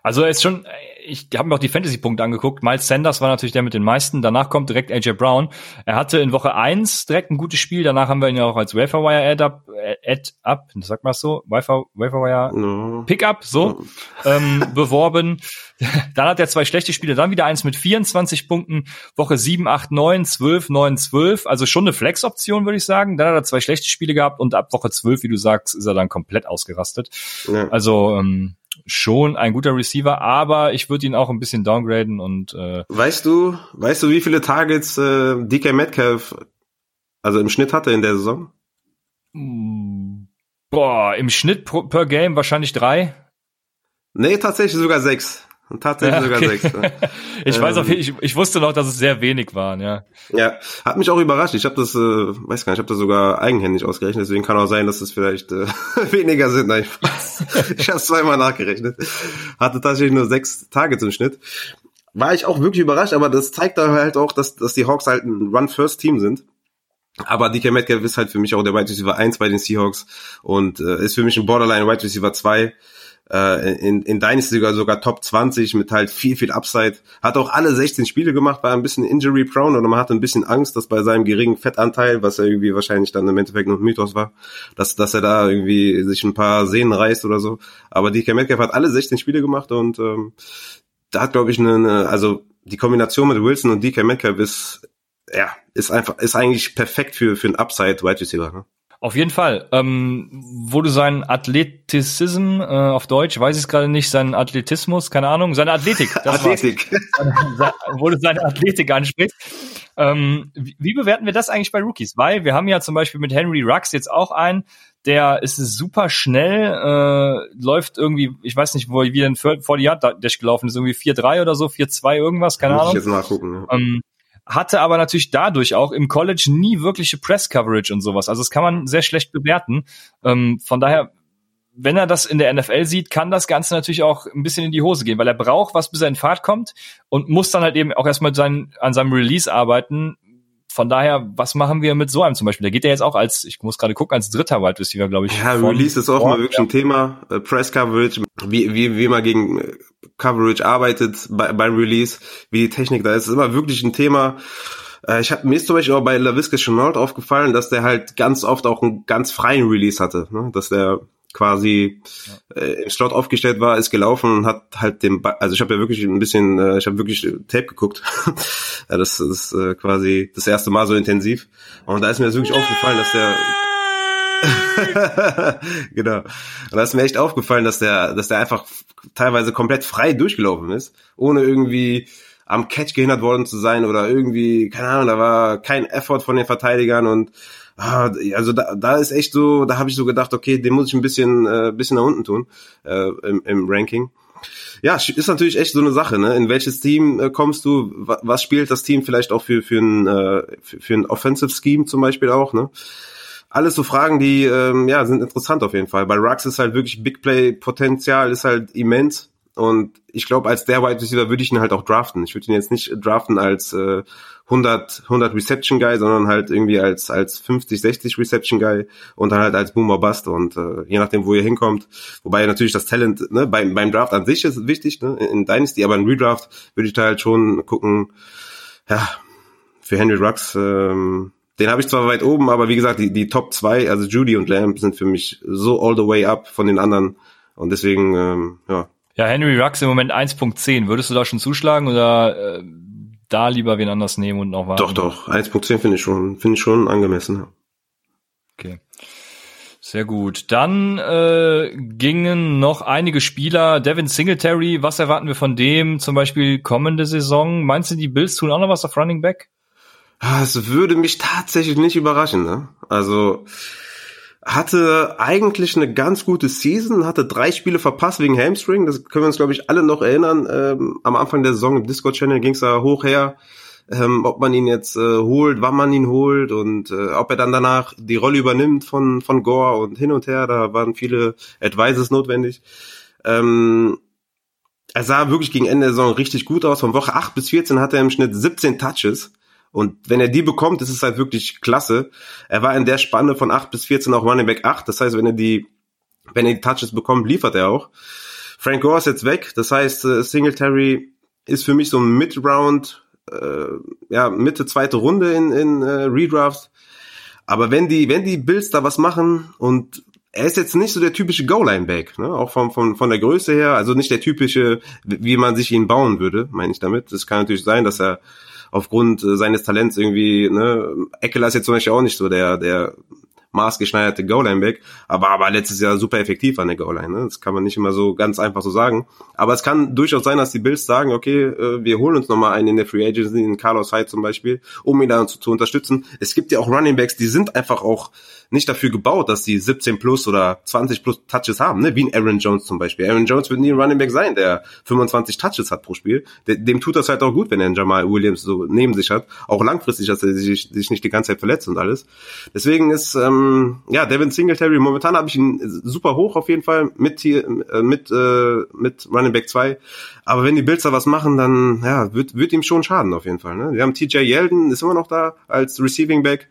[SPEAKER 2] Also er ist schon, ich habe mir auch die Fantasy-Punkte angeguckt. Miles Sanders war natürlich der mit den meisten. Danach kommt direkt AJ Brown. Er hatte in Woche eins direkt ein gutes Spiel. Danach haben wir ihn ja auch als Waferwire Add up, Add up, sag mal so, Wafer, Waferwire no. Pickup so no. ähm, beworben. Dann hat er zwei schlechte Spiele, dann wieder eins mit 24 Punkten. Woche 7, 8, 9, 12, 9, 12. Also schon eine Flex-Option, würde ich sagen. Dann hat er zwei schlechte Spiele gehabt und ab Woche 12, wie du sagst, ist er dann komplett ausgerastet. Ja. Also ähm, schon ein guter Receiver, aber ich würde ihn auch ein bisschen downgraden und äh
[SPEAKER 1] Weißt du, weißt du, wie viele Targets äh, DK Metcalf also im Schnitt hatte in der Saison?
[SPEAKER 2] Boah, im Schnitt pro, per Game wahrscheinlich drei.
[SPEAKER 1] Nee, tatsächlich sogar sechs. Und tatsächlich ja, okay. sogar sechs.
[SPEAKER 2] ich ähm, weiß auf ich, ich wusste noch, dass es sehr wenig waren, ja.
[SPEAKER 1] Ja, hat mich auch überrascht. Ich habe das, äh, weiß gar nicht, ich habe das sogar eigenhändig ausgerechnet, deswegen kann auch sein, dass es vielleicht äh, weniger sind. Nein, ich habe zweimal nachgerechnet. Hatte tatsächlich nur sechs Tage zum Schnitt. War ich auch wirklich überrascht, aber das zeigt da halt auch, dass, dass die Hawks halt ein Run-First-Team sind. Aber DK Metcalf ist halt für mich auch der Wide Receiver 1 bei den Seahawks und äh, ist für mich ein Borderline Wide Receiver 2 äh, in, in Dynasty sogar, sogar Top 20 mit halt viel, viel Upside. Hat auch alle 16 Spiele gemacht, war ein bisschen injury prone und man hatte ein bisschen Angst, dass bei seinem geringen Fettanteil, was ja irgendwie wahrscheinlich dann im Endeffekt noch Mythos war, dass, dass er da irgendwie sich ein paar Sehnen reißt oder so. Aber DK Metcalf hat alle 16 Spiele gemacht und ähm, da hat, glaube ich, eine, eine, also die Kombination mit Wilson und DK Metcalf ist, ja, ist einfach, ist eigentlich perfekt für, für ein Upside Wide Receiver, ne?
[SPEAKER 2] Auf jeden Fall. Ähm, wo du seinen Athleticism äh, auf Deutsch, weiß ich es gerade nicht, seinen Athletismus, keine Ahnung, seine Athletik. Athletik. wo du seine Athletik ansprichst. Ähm, wie, wie bewerten wir das eigentlich bei Rookies? Weil wir haben ja zum Beispiel mit Henry Rux jetzt auch einen, der ist super schnell, äh, läuft irgendwie, ich weiß nicht, wo wie denn vor die Yard Dash gelaufen ist, irgendwie 4-3 oder so, 4-2 irgendwas, keine Muss Ahnung. Ich jetzt nachgucken. Ja. Ähm, hatte aber natürlich dadurch auch im College nie wirkliche Press-Coverage und sowas. Also das kann man sehr schlecht bewerten. Ähm, von daher wenn er das in der NFL sieht, kann das Ganze natürlich auch ein bisschen in die Hose gehen, weil er braucht was, bis er in Fahrt kommt und muss dann halt eben auch erstmal sein, an seinem Release arbeiten. Von daher, was machen wir mit so einem zum Beispiel? Der geht ja jetzt auch als, ich muss gerade gucken, als dritter Wide Receiver, glaube ich.
[SPEAKER 1] Ja, Release ist auch mal wirklich ja. ein Thema. Äh, Press Coverage, wie, wie, wie man gegen äh, Coverage arbeitet bei, beim Release, wie die Technik da ist, ist immer wirklich ein Thema. Äh, ich habe mir ist zum Beispiel auch bei LaVisca Chenault aufgefallen, dass der halt ganz oft auch einen ganz freien Release hatte, ne? dass der quasi ja. äh, im Slot aufgestellt war, ist gelaufen und hat halt den, ba also ich habe ja wirklich ein bisschen, äh, ich habe wirklich Tape geguckt. ja, das ist äh, quasi das erste Mal so intensiv und da ist mir wirklich aufgefallen, dass der genau. Und da ist mir echt aufgefallen, dass der, dass der einfach teilweise komplett frei durchgelaufen ist, ohne irgendwie am Catch gehindert worden zu sein oder irgendwie, keine Ahnung, da war kein Effort von den Verteidigern und ah, also da, da ist echt so, da habe ich so gedacht, okay, den muss ich ein bisschen, äh, bisschen nach unten tun äh, im, im Ranking. Ja, ist natürlich echt so eine Sache, ne? In welches Team äh, kommst du? Was spielt das Team vielleicht auch für für ein äh, für, für ein Offensive Scheme zum Beispiel auch, ne? Alles so Fragen, die ähm, ja sind interessant auf jeden Fall. Bei Rux ist halt wirklich Big Play Potenzial ist halt immens und ich glaube, als der Wide Receiver würde ich ihn halt auch draften. Ich würde ihn jetzt nicht draften als äh, 100, 100 Reception Guy, sondern halt irgendwie als, als 50, 60 Reception Guy und dann halt als Boomer Bust und äh, je nachdem, wo ihr hinkommt. Wobei natürlich das Talent ne, beim, beim Draft an sich ist wichtig, ne, in Dynasty, aber in Redraft würde ich da halt schon gucken, ja, für Henry Rux, ähm, den habe ich zwar weit oben, aber wie gesagt, die, die Top 2, also Judy und Lamb, sind für mich so all the way up von den anderen. Und deswegen, ähm, ja,
[SPEAKER 2] ja, Henry Rux im Moment 1.10. Würdest du da schon zuschlagen oder äh, da lieber wen anders nehmen und noch
[SPEAKER 1] warten? Doch, doch. 1.10 finde ich schon, finde ich schon angemessen.
[SPEAKER 2] Okay. Sehr gut. Dann äh, gingen noch einige Spieler. Devin Singletary, was erwarten wir von dem zum Beispiel kommende Saison? Meinst du, die Bills tun auch noch was auf Running Back?
[SPEAKER 1] Ah, es würde mich tatsächlich nicht überraschen. Ne? Also hatte eigentlich eine ganz gute Season, hatte drei Spiele verpasst wegen Hamstring. Das können wir uns, glaube ich, alle noch erinnern. Ähm, am Anfang der Saison im Discord-Channel ging es da hoch her, ähm, ob man ihn jetzt äh, holt, wann man ihn holt und äh, ob er dann danach die Rolle übernimmt von, von Gore und hin und her. Da waren viele Advices notwendig. Ähm, er sah wirklich gegen Ende der Saison richtig gut aus. Von Woche 8 bis 14 hatte er im Schnitt 17 Touches. Und wenn er die bekommt, ist es halt wirklich klasse. Er war in der Spanne von 8 bis 14 auch Running Back 8. Das heißt, wenn er die, wenn er die Touches bekommt, liefert er auch. Frank Gore ist jetzt weg. Das heißt, äh, Singletary ist für mich so ein Mid-Round, äh, ja, Mitte zweite Runde in, in äh, Redraft. Aber wenn die, wenn die Bills da was machen und er ist jetzt nicht so der typische Goal-Line-Back, ne? auch von, von, von der Größe her, also nicht der typische, wie man sich ihn bauen würde, meine ich damit. Es kann natürlich sein, dass er aufgrund äh, seines Talents irgendwie, ne, Eckler ist jetzt zum Beispiel auch nicht so der, der maßgeschneiderte Goal-Line-Back, aber, aber letztes Jahr super effektiv an der Goal-Line. Ne? Das kann man nicht immer so ganz einfach so sagen. Aber es kann durchaus sein, dass die Bills sagen, okay, äh, wir holen uns nochmal einen in der Free Agency, in Carlos Hyde zum Beispiel, um ihn dann zu, zu unterstützen. Es gibt ja auch Running Backs, die sind einfach auch nicht dafür gebaut, dass sie 17 plus oder 20 plus Touches haben, ne? wie ein Aaron Jones zum Beispiel. Aaron Jones wird nie ein Running Back sein, der 25 Touches hat pro Spiel. Dem tut das halt auch gut, wenn er einen Jamal Williams so neben sich hat. Auch langfristig, dass er sich, sich nicht die ganze Zeit verletzt und alles. Deswegen ist, ähm, ja, Devin Singletary, momentan habe ich ihn super hoch auf jeden Fall mit hier, äh, mit, äh, mit Running Back 2. Aber wenn die Bills da was machen, dann ja, wird, wird ihm schon schaden auf jeden Fall. Ne? Wir haben TJ Yeldon, ist immer noch da als Receiving Back.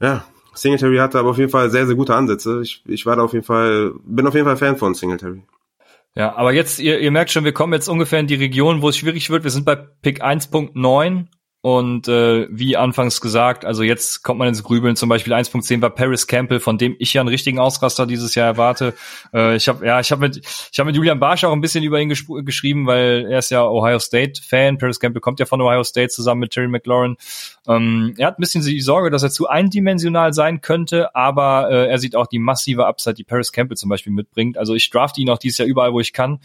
[SPEAKER 1] Ja, Singletary hatte aber auf jeden Fall sehr, sehr gute Ansätze. Ich, ich war da auf jeden Fall, bin auf jeden Fall Fan von Singletary.
[SPEAKER 2] Ja, aber jetzt, ihr, ihr merkt schon, wir kommen jetzt ungefähr in die Region, wo es schwierig wird. Wir sind bei Pick 1.9 und äh, wie anfangs gesagt, also jetzt kommt man ins Grübeln. Zum Beispiel 1.10 war Paris Campbell, von dem ich ja einen richtigen Ausraster dieses Jahr erwarte. Äh, ich habe ja, ich habe mit ich habe mit Julian Barsch auch ein bisschen über ihn geschrieben, weil er ist ja Ohio State Fan. Paris Campbell kommt ja von Ohio State zusammen mit Terry McLaurin. Ähm, er hat ein bisschen die Sorge, dass er zu eindimensional sein könnte, aber äh, er sieht auch die massive Upside, die Paris Campbell zum Beispiel mitbringt. Also ich drafte ihn auch dieses Jahr überall, wo ich kann.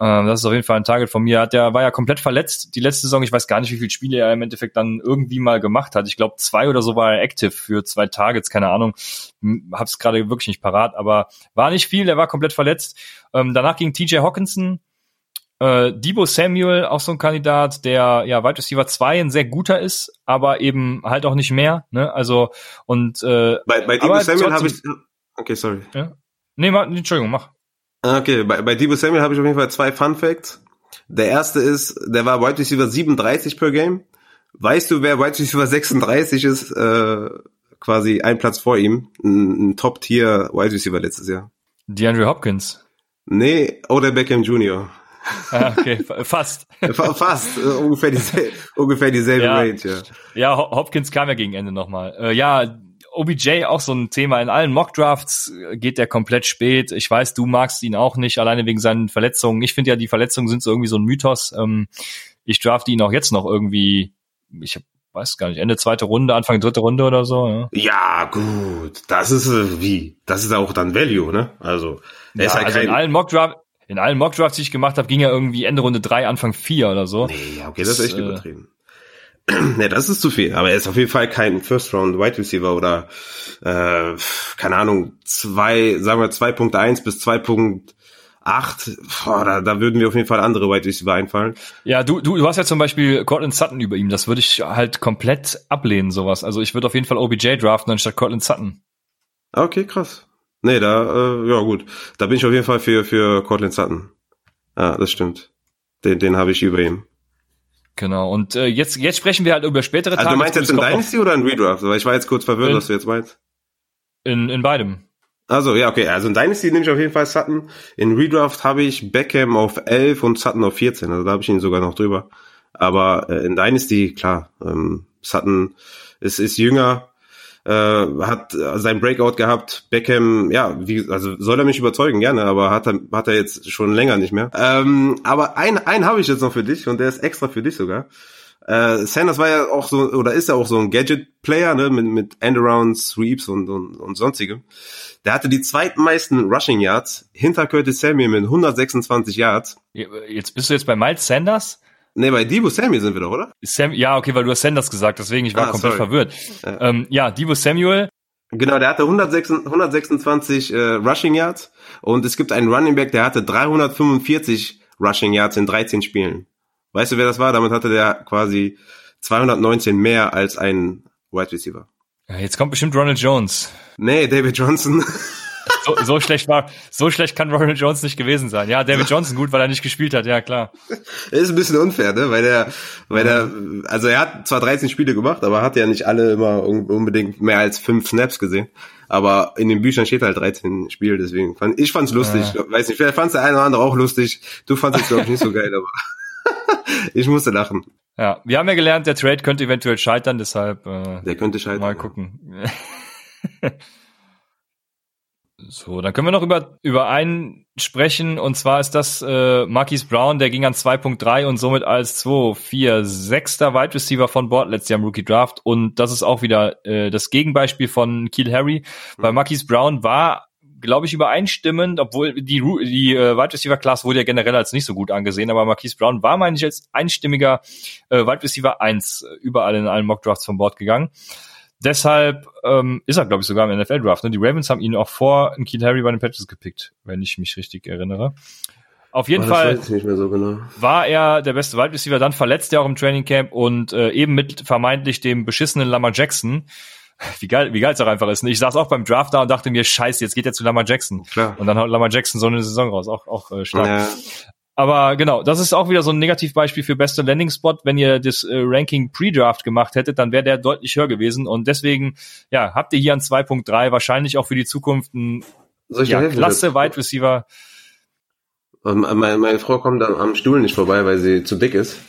[SPEAKER 2] Ähm, das ist auf jeden Fall ein Target von mir. Der war ja komplett verletzt die letzte Saison. Ich weiß gar nicht, wie viele Spiele er im Endeffekt dann irgendwie mal gemacht hat. Ich glaube, zwei oder so war er active für zwei Targets, keine Ahnung. Hab's gerade wirklich nicht parat, aber war nicht viel. Der war komplett verletzt. Ähm, danach ging TJ Hawkinson. Äh, Debo Samuel, auch so ein Kandidat, der ja Wide Receiver 2 ein sehr guter ist, aber eben halt auch nicht mehr. Ne? Also und äh,
[SPEAKER 1] bei, bei Debo Samuel habe ich okay, sorry. Ja?
[SPEAKER 2] Nee, mach, Entschuldigung, mach.
[SPEAKER 1] Okay, bei, bei Debo Samuel habe ich auf jeden Fall zwei Fun Facts. Der erste ist, der war Wide Receiver 37 per Game. Weißt du, wer Wide Receiver 36 ist? Äh, quasi ein Platz vor ihm. Ein, ein Top-Tier Wide Receiver letztes Jahr.
[SPEAKER 2] DeAndre Hopkins.
[SPEAKER 1] Nee, oder Beckham Jr.
[SPEAKER 2] Ah, okay, fast.
[SPEAKER 1] fast, äh, ungefähr, dieselbe, ungefähr dieselbe
[SPEAKER 2] ja.
[SPEAKER 1] Range, ja.
[SPEAKER 2] Ja, Hopkins kam ja gegen Ende nochmal. Äh, ja, OBJ auch so ein Thema. In allen Mockdrafts geht der komplett spät. Ich weiß, du magst ihn auch nicht, alleine wegen seinen Verletzungen. Ich finde ja, die Verletzungen sind so irgendwie so ein Mythos. Ähm, ich drafte ihn auch jetzt noch irgendwie, ich weiß gar nicht, Ende zweite Runde, Anfang dritte Runde oder so. Ja,
[SPEAKER 1] ja gut. Das ist äh, wie? Das ist auch dann Value, ne? Also,
[SPEAKER 2] er ja, ist halt also in allen Mockdrafts, in allen Mockdrafts, die ich gemacht habe, ging er irgendwie Ende Runde drei, Anfang vier oder so.
[SPEAKER 1] Nee, okay, das, das ist echt äh, übertrieben. Ne, das ist zu viel. Aber er ist auf jeden Fall kein First Round Wide Receiver oder äh, keine Ahnung zwei, sagen wir 2.1 bis 2.8. Boah, da, da würden mir auf jeden Fall andere Wide Receiver einfallen.
[SPEAKER 2] Ja, du, du, du hast ja zum Beispiel Cortland Sutton über ihm. Das würde ich halt komplett ablehnen, sowas. Also ich würde auf jeden Fall OBJ draften anstatt Cortland Sutton.
[SPEAKER 1] Okay, krass. Nee, da, äh, ja gut. Da bin ich auf jeden Fall für, für Cortland Sutton. Ja, das stimmt. Den, den habe ich über ihm.
[SPEAKER 2] Genau, und äh, jetzt, jetzt sprechen wir halt über spätere
[SPEAKER 1] Tage. Also du meinst jetzt in Dynasty oder in Redraft? Weil ich war jetzt kurz verwirrt,
[SPEAKER 2] in,
[SPEAKER 1] was du jetzt meinst.
[SPEAKER 2] In, in beidem.
[SPEAKER 1] Also, ja, okay. Also in Dynasty nehme ich auf jeden Fall Sutton. In Redraft habe ich Beckham auf 11 und Sutton auf 14. Also da habe ich ihn sogar noch drüber. Aber äh, in Dynasty, klar, ähm, Sutton ist, ist jünger, äh, hat sein Breakout gehabt. Beckham, ja, wie, also soll er mich überzeugen, gerne, aber hat er, hat er jetzt schon länger nicht mehr. Ähm, aber ein, einen habe ich jetzt noch für dich und der ist extra für dich sogar. Äh, Sanders war ja auch so, oder ist ja auch so ein Gadget-Player, ne, mit, mit Endarounds, Sweeps und, und, und sonstigem. Der hatte die zweitmeisten Rushing Yards hinter Curtis Samuel mit 126 Yards.
[SPEAKER 2] Jetzt bist du jetzt bei Miles Sanders?
[SPEAKER 1] Nee, bei Debo Samuel sind wir doch, oder?
[SPEAKER 2] Sam, ja, okay, weil du hast Sanders gesagt, deswegen ich war ah, komplett sorry. verwirrt. Ja. Ähm, ja, Debo Samuel.
[SPEAKER 1] Genau, der hatte 126, 126 äh, Rushing Yards und es gibt einen Running Back, der hatte 345 Rushing Yards in 13 Spielen. Weißt du, wer das war? Damit hatte der quasi 219 mehr als ein Wide Receiver.
[SPEAKER 2] Ja, jetzt kommt bestimmt Ronald Jones.
[SPEAKER 1] Nee, David Johnson.
[SPEAKER 2] So, so schlecht war, so schlecht kann Ronald Jones nicht gewesen sein. Ja, David Johnson gut, weil er nicht gespielt hat, ja klar.
[SPEAKER 1] Ist ein bisschen unfair, ne? Weil der, weil der, also er hat zwar 13 Spiele gemacht, aber hat ja nicht alle immer unbedingt mehr als fünf Snaps gesehen. Aber in den Büchern steht halt 13 Spiele, deswegen fand ich fand's lustig. Ja. Weiß nicht, vielleicht fand's der eine oder andere auch lustig. Du fandest es glaube ich nicht so geil, aber ich musste lachen.
[SPEAKER 2] Ja, wir haben ja gelernt, der Trade könnte eventuell scheitern, deshalb. Äh,
[SPEAKER 1] der könnte scheitern.
[SPEAKER 2] Mal gucken. So, dann können wir noch über, über einen sprechen, und zwar ist das äh, Marquise Brown, der ging an 2.3 und somit als 2, 4, 6. Wide Receiver von Bord letztes Jahr im Rookie Draft. Und das ist auch wieder äh, das Gegenbeispiel von Keel Harry. Mhm. Bei Marquise Brown war, glaube ich, übereinstimmend, obwohl die, die äh, Wide Receiver Class wurde ja generell als nicht so gut angesehen, aber Marquise Brown war, meine ich, als einstimmiger äh, Wide Receiver 1 äh, überall in allen Mock Drafts von Bord gegangen. Deshalb ähm, ist er, glaube ich, sogar im NFL-Draft. Ne? Die Ravens haben ihn auch vor Keith Harry bei den Patriots gepickt, wenn ich mich richtig erinnere. Auf jeden oh, Fall
[SPEAKER 1] so genau.
[SPEAKER 2] war er der beste Wide Receiver, dann verletzt er auch im Training Camp und äh, eben mit vermeintlich dem beschissenen Lamar Jackson. Wie geil, wie geil es auch einfach ist. Ne? Ich saß auch beim Draft da und dachte mir, scheiße, jetzt geht er zu Lamar Jackson. Klar. Und dann haut Lamar Jackson so eine Saison raus, auch, auch äh, stark. Ja. Aber genau, das ist auch wieder so ein Negativbeispiel für beste Landing Spot. Wenn ihr das äh, Ranking Pre-Draft gemacht hättet, dann wäre der deutlich höher gewesen. Und deswegen, ja, habt ihr hier an 2.3 wahrscheinlich auch für die Zukunft ein ja, klasse Wide Receiver.
[SPEAKER 1] Ähm, meine, meine Frau kommt dann am Stuhl nicht vorbei, weil sie zu dick ist.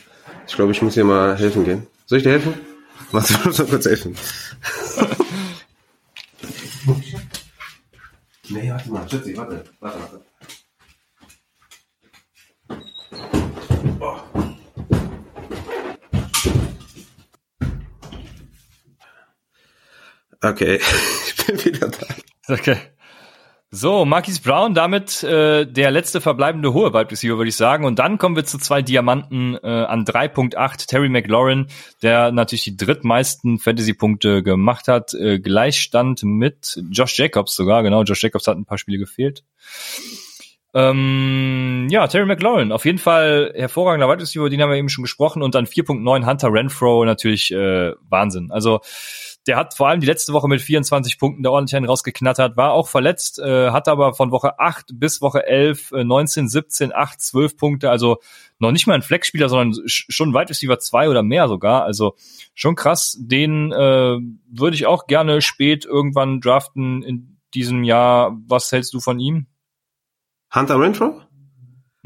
[SPEAKER 1] Ich glaube, ich muss ihr mal helfen gehen. Soll ich dir helfen? Mach du mal kurz helfen. nee, warte mal, Schützi, warte, warte, warte. Okay, ich bin wieder da.
[SPEAKER 2] Okay. So, Marquis Brown, damit äh, der letzte verbleibende hohe Wide Receiver, würde ich sagen. Und dann kommen wir zu zwei Diamanten äh, an 3.8. Terry McLaurin, der natürlich die drittmeisten Fantasy-Punkte gemacht hat. Äh, Gleichstand mit Josh Jacobs sogar. Genau, Josh Jacobs hat ein paar Spiele gefehlt. Ähm, ja, Terry McLaurin, auf jeden Fall hervorragender Wide Receiver, den haben wir eben schon gesprochen. Und dann 4.9 Hunter Renfro, natürlich äh, Wahnsinn. Also der hat vor allem die letzte Woche mit 24 Punkten da ordentlich einen rausgeknattert, war auch verletzt, äh, hat aber von Woche 8 bis Woche 11 äh, 19, 17, 8, 12 Punkte, also noch nicht mal ein Flexspieler, sondern schon Wide Receiver 2 oder mehr sogar, also schon krass. Den äh, würde ich auch gerne spät irgendwann draften in diesem Jahr. Was hältst du von ihm?
[SPEAKER 1] Hunter Renfro?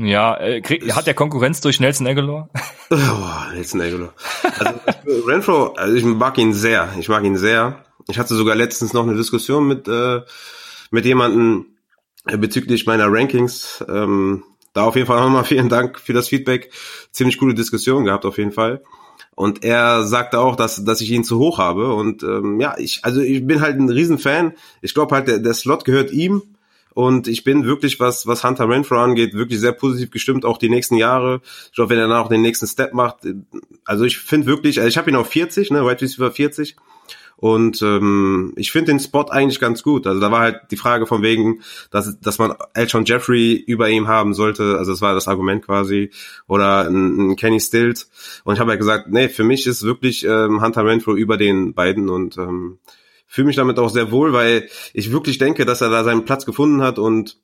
[SPEAKER 2] Ja, äh, krieg, hat der Konkurrenz durch Nelson Aguilar?
[SPEAKER 1] Oh, Nelson Aguilar. Also, Renfro, also ich mag ihn sehr. Ich mag ihn sehr. Ich hatte sogar letztens noch eine Diskussion mit äh, mit jemandem äh, bezüglich meiner Rankings. Ähm, da auf jeden Fall nochmal vielen Dank für das Feedback. Ziemlich coole Diskussion gehabt auf jeden Fall. Und er sagte auch, dass, dass ich ihn zu hoch habe. Und ähm, ja, ich, also ich bin halt ein Riesenfan. Ich glaube halt, der, der Slot gehört ihm. Und ich bin wirklich, was, was Hunter Renfro angeht, wirklich sehr positiv gestimmt, auch die nächsten Jahre. Ich glaube, wenn er dann auch den nächsten Step macht, also ich finde wirklich, also ich habe ihn auf 40, ne, Wide Receiver 40. Und ähm, ich finde den Spot eigentlich ganz gut. Also da war halt die Frage von wegen, dass, dass man Elton Jeffrey über ihm haben sollte. Also das war das Argument quasi. Oder ein, ein Kenny Stills. Und ich habe halt gesagt, nee, für mich ist wirklich ähm, Hunter Renfro über den beiden. Und ähm, fühle mich damit auch sehr wohl, weil ich wirklich denke, dass er da seinen Platz gefunden hat und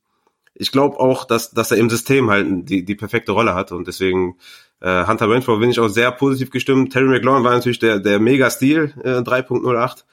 [SPEAKER 1] ich glaube auch, dass, dass er im System halt die, die perfekte Rolle hat und deswegen äh, Hunter Renfro bin ich auch sehr positiv gestimmt. Terry McLaurin war natürlich der, der Mega-Stil äh, 3.08.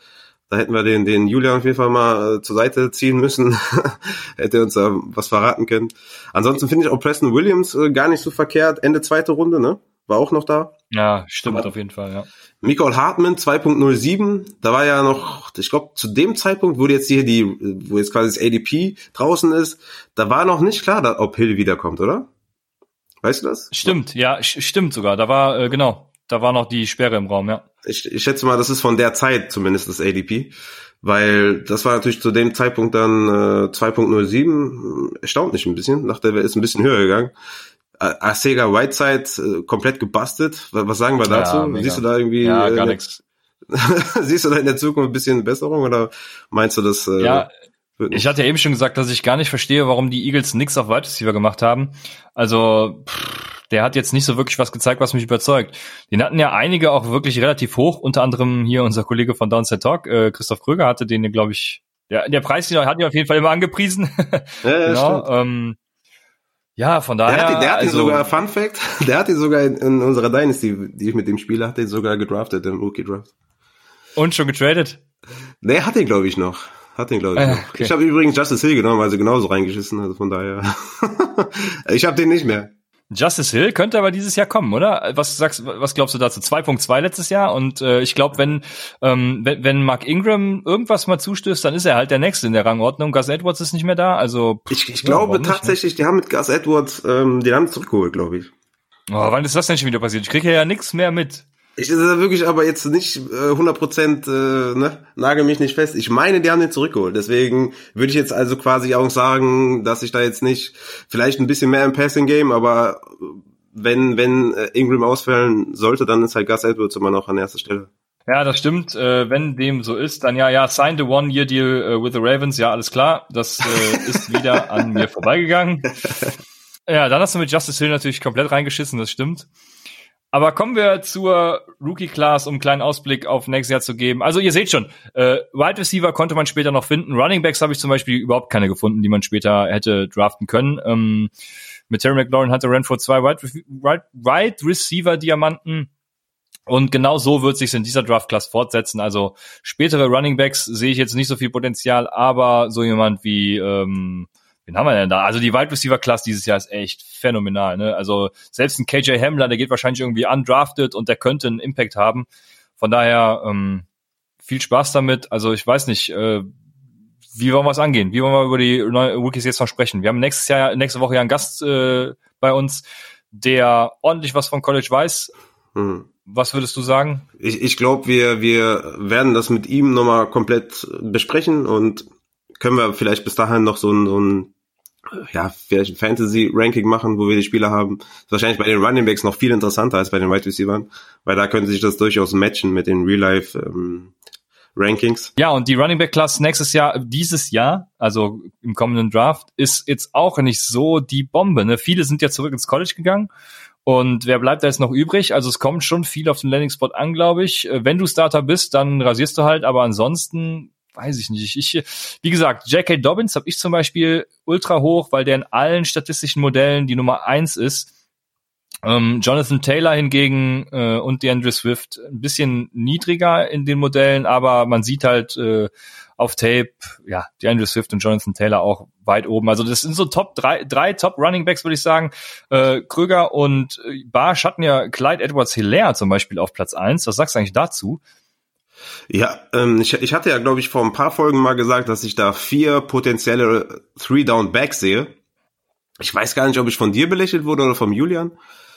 [SPEAKER 1] Da hätten wir den, den Julian auf jeden Fall mal äh, zur Seite ziehen müssen. Hätte uns da was verraten können. Ansonsten finde ich auch Preston Williams äh, gar nicht so verkehrt. Ende zweite Runde, ne? War auch noch da.
[SPEAKER 2] Ja, stimmt Aber auf jeden Fall, ja.
[SPEAKER 1] Nicole Hartman 2.07, da war ja noch, ich glaube, zu dem Zeitpunkt, wo jetzt hier die, wo jetzt quasi das ADP draußen ist, da war noch nicht klar, ob Hill wiederkommt, oder? Weißt du das?
[SPEAKER 2] Stimmt, ja, stimmt sogar. Da war, äh, genau, da war noch die Sperre im Raum, ja.
[SPEAKER 1] Ich, ich schätze mal, das ist von der Zeit zumindest das ADP, weil das war natürlich zu dem Zeitpunkt dann äh, 2.07, erstaunt mich ein bisschen, dachte, er ist ein bisschen höher gegangen. Sega Whiteside äh, komplett gebastelt. Was sagen wir dazu? Ja, Siehst du da irgendwie?
[SPEAKER 2] Ja, gar äh, nichts.
[SPEAKER 1] Siehst du da in der Zukunft ein bisschen Besserung oder meinst du das?
[SPEAKER 2] Äh, ja, ich hatte ja eben schon gesagt, dass ich gar nicht verstehe, warum die Eagles nix auf Wide Receiver gemacht haben. Also pff, der hat jetzt nicht so wirklich was gezeigt, was mich überzeugt. Den hatten ja einige auch wirklich relativ hoch, unter anderem hier unser Kollege von Downset Talk, äh, Christoph Kröger hatte den, glaube ich, der, der Preis hat ihn auf jeden Fall immer angepriesen. Ja, ja, genau, ähm, ja, von daher.
[SPEAKER 1] Der hat, der hat also, ihn sogar, Fun Fact, der hat ihn sogar in, in, unserer Dynasty, die ich mit dem spiele, hat ihn sogar gedraftet im Rookie Draft.
[SPEAKER 2] Und schon getradet?
[SPEAKER 1] Nee, hat ihn glaube ich noch. Hat den, glaube ich, äh, okay. Ich habe übrigens Justice Hill genommen, weil sie genauso reingeschissen, also von daher. ich habe den nicht mehr.
[SPEAKER 2] Justice Hill könnte aber dieses Jahr kommen, oder? Was sagst, was glaubst du dazu? 2.2 letztes Jahr und äh, ich glaube, wenn, ähm, wenn wenn Mark Ingram irgendwas mal zustößt, dann ist er halt der Nächste in der Rangordnung. Gus Edwards ist nicht mehr da, also.
[SPEAKER 1] Pff, ich, ich ja, glaube tatsächlich, nicht, ne? die haben mit Gus Edwards ähm, den haben zurückgeholt, glaube ich.
[SPEAKER 2] Oh, wann ist das denn schon wieder passiert? Ich kriege ja nichts mehr mit.
[SPEAKER 1] Ich ist wirklich aber jetzt nicht äh, 100 Prozent, äh, ne, nagel mich nicht fest. Ich meine, die haben den zurückgeholt. Deswegen würde ich jetzt also quasi auch sagen, dass ich da jetzt nicht, vielleicht ein bisschen mehr im Passing Game, aber wenn wenn äh, Ingram ausfallen sollte, dann ist halt Gus Edwards immer noch an erster Stelle.
[SPEAKER 2] Ja, das stimmt. Äh, wenn dem so ist, dann ja, ja, sign the One-Year-Deal uh, with the Ravens. Ja, alles klar. Das äh, ist wieder an mir vorbeigegangen. Ja, dann hast du mit Justice Hill natürlich komplett reingeschissen, das stimmt. Aber kommen wir zur Rookie Class, um einen kleinen Ausblick auf nächstes Jahr zu geben. Also ihr seht schon, äh, Wide Receiver konnte man später noch finden. Running Backs habe ich zum Beispiel überhaupt keine gefunden, die man später hätte draften können. Ähm, mit Terry McLaurin hatte Renfro zwei Wide, Wide, Wide Receiver Diamanten. Und genau so wird sich in dieser Draft Class fortsetzen. Also spätere Running Backs sehe ich jetzt nicht so viel Potenzial, aber so jemand wie ähm, Wen haben wir denn da? Also die Wide Receiver Class dieses Jahr ist echt phänomenal. Ne? Also selbst ein KJ Hamler, der geht wahrscheinlich irgendwie undrafted und der könnte einen Impact haben. Von daher ähm, viel Spaß damit. Also ich weiß nicht, äh, wie wollen wir es angehen? Wie wollen wir über die Rookies jetzt noch sprechen? Wir haben nächstes Jahr, nächste Woche ja einen Gast äh, bei uns, der ordentlich was von College weiß. Mhm. Was würdest du sagen?
[SPEAKER 1] Ich, ich glaube, wir, wir werden das mit ihm nochmal komplett besprechen und können wir vielleicht bis dahin noch so ein, so ein ja, vielleicht ein Fantasy-Ranking machen, wo wir die Spieler haben. Ist wahrscheinlich bei den Running Backs noch viel interessanter als bei den Wide Receivers, weil da können sich das durchaus matchen mit den Real-Life ähm, Rankings.
[SPEAKER 2] Ja, und die Running Back Class nächstes Jahr, dieses Jahr, also im kommenden Draft, ist jetzt auch nicht so die Bombe. Ne? Viele sind ja zurück ins College gegangen Und wer bleibt da jetzt noch übrig? Also es kommt schon viel auf den Landing-Spot an, glaube ich. Äh, wenn du Starter bist, dann rasierst du halt, aber ansonsten weiß ich nicht. Ich, wie gesagt, J.K. Dobbins habe ich zum Beispiel ultra hoch, weil der in allen statistischen Modellen die Nummer eins ist. Ähm, Jonathan Taylor hingegen äh, und DeAndre Swift ein bisschen niedriger in den Modellen, aber man sieht halt äh, auf Tape, ja, DeAndre Swift und Jonathan Taylor auch weit oben. Also das sind so Top drei, drei Top Running Backs, würde ich sagen. Äh, Kröger und äh, Barsch hatten ja Clyde Edwards Hilaire zum Beispiel auf Platz eins. Was sagst du eigentlich dazu?
[SPEAKER 1] Ja, ähm, ich, ich hatte ja, glaube ich, vor ein paar Folgen mal gesagt, dass ich da vier potenzielle Three-Down-Backs sehe. Ich weiß gar nicht, ob ich von dir belächelt wurde oder vom Julian.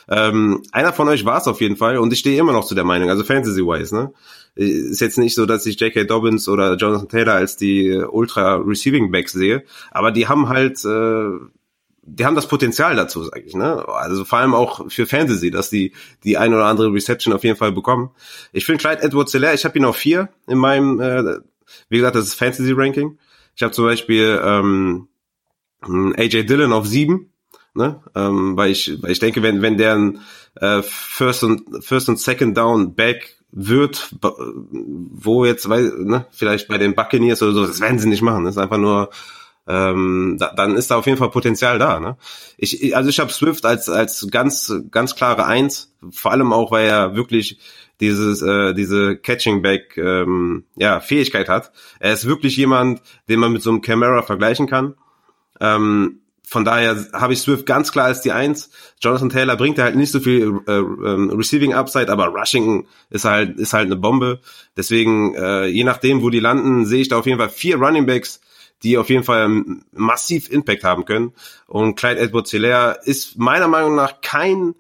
[SPEAKER 1] Ähm, einer von euch war es auf jeden Fall und ich stehe immer noch zu der Meinung, also Fantasy-wise, ne? Ist jetzt nicht so, dass ich J.K. Dobbins oder Jonathan Taylor als die Ultra-Receiving-Backs sehe, aber die haben halt, äh, die haben das Potenzial dazu, sage ich, ne? Also vor allem auch für Fantasy, dass die die ein oder andere Reception auf jeden Fall bekommen. Ich finde Clyde Edwards Hilaire, ich habe ihn auf vier in meinem, äh, wie gesagt, das ist Fantasy Ranking. Ich habe zum Beispiel ähm, AJ Dillon auf sieben ne? Ähm, weil ich, weil ich denke, wenn wenn der ein äh, First und First und Second Down Back wird, wo jetzt, weil, ne, vielleicht bei den Buccaneers oder so, das werden sie nicht machen. Das ist einfach nur ähm, da, dann ist da auf jeden Fall Potenzial da. Ne? Ich, also ich habe Swift als als ganz ganz klare Eins, vor allem auch, weil er wirklich dieses äh, diese Catching Back ähm, ja Fähigkeit hat. Er ist wirklich jemand, den man mit so einem Camera vergleichen kann. Ähm, von daher habe ich Swift ganz klar als die Eins. Jonathan Taylor bringt halt nicht so viel äh, ähm, Receiving Upside, aber Rushing ist halt ist halt eine Bombe. Deswegen äh, je nachdem, wo die landen, sehe ich da auf jeden Fall vier Running Backs, die auf jeden Fall massiv Impact haben können. Und Clyde Edwards-Hilaire ist meiner Meinung nach kein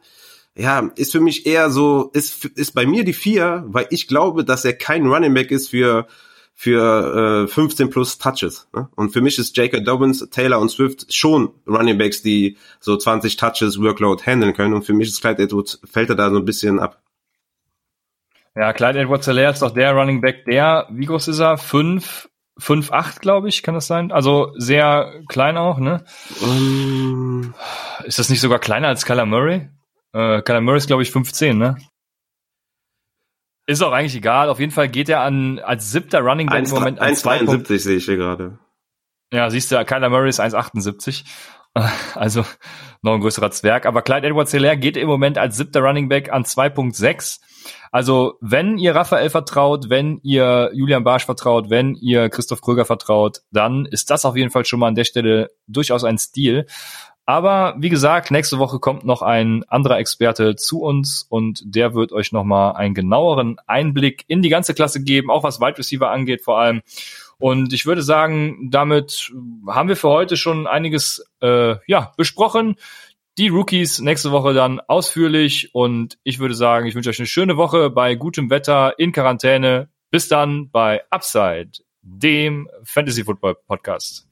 [SPEAKER 1] ja, ist für mich eher so, ist, ist bei mir die vier, weil ich glaube, dass er kein Running Back ist für für äh, 15 plus Touches. Ne? Und für mich ist Jacob Dobbins, Taylor und Swift schon Running Backs, die so 20 Touches Workload handeln können. Und für mich ist Clyde Edwards, fällt er da so ein bisschen ab.
[SPEAKER 2] Ja, Clyde Edwards Hilaire ist doch der Running Back, der, wie groß ist er? Fünf, fünf, acht, glaube ich, kann das sein? Also sehr klein auch, ne? Um, ist das nicht sogar kleiner als Kyler Murray? Äh, Kyler Murray ist, glaube ich, 15, ne? Ist auch eigentlich egal. Auf jeden Fall geht er an als siebter Running Back
[SPEAKER 1] 1, im Moment an 1,73 sehe ich hier gerade.
[SPEAKER 2] Ja, siehst du, Kyler Murray ist 1,78. Also noch ein größerer Zwerg. Aber Clyde Edwards Hilaire geht im Moment als siebter Running Back an 2,6. Also wenn ihr Raphael vertraut, wenn ihr Julian Barsch vertraut, wenn ihr Christoph Kröger vertraut, dann ist das auf jeden Fall schon mal an der Stelle durchaus ein Stil. Aber wie gesagt, nächste Woche kommt noch ein anderer Experte zu uns und der wird euch nochmal einen genaueren Einblick in die ganze Klasse geben, auch was Wide Receiver angeht vor allem. Und ich würde sagen, damit haben wir für heute schon einiges äh, ja, besprochen. Die Rookies nächste Woche dann ausführlich und ich würde sagen, ich wünsche euch eine schöne Woche bei gutem Wetter in Quarantäne. Bis dann bei Upside, dem Fantasy Football Podcast.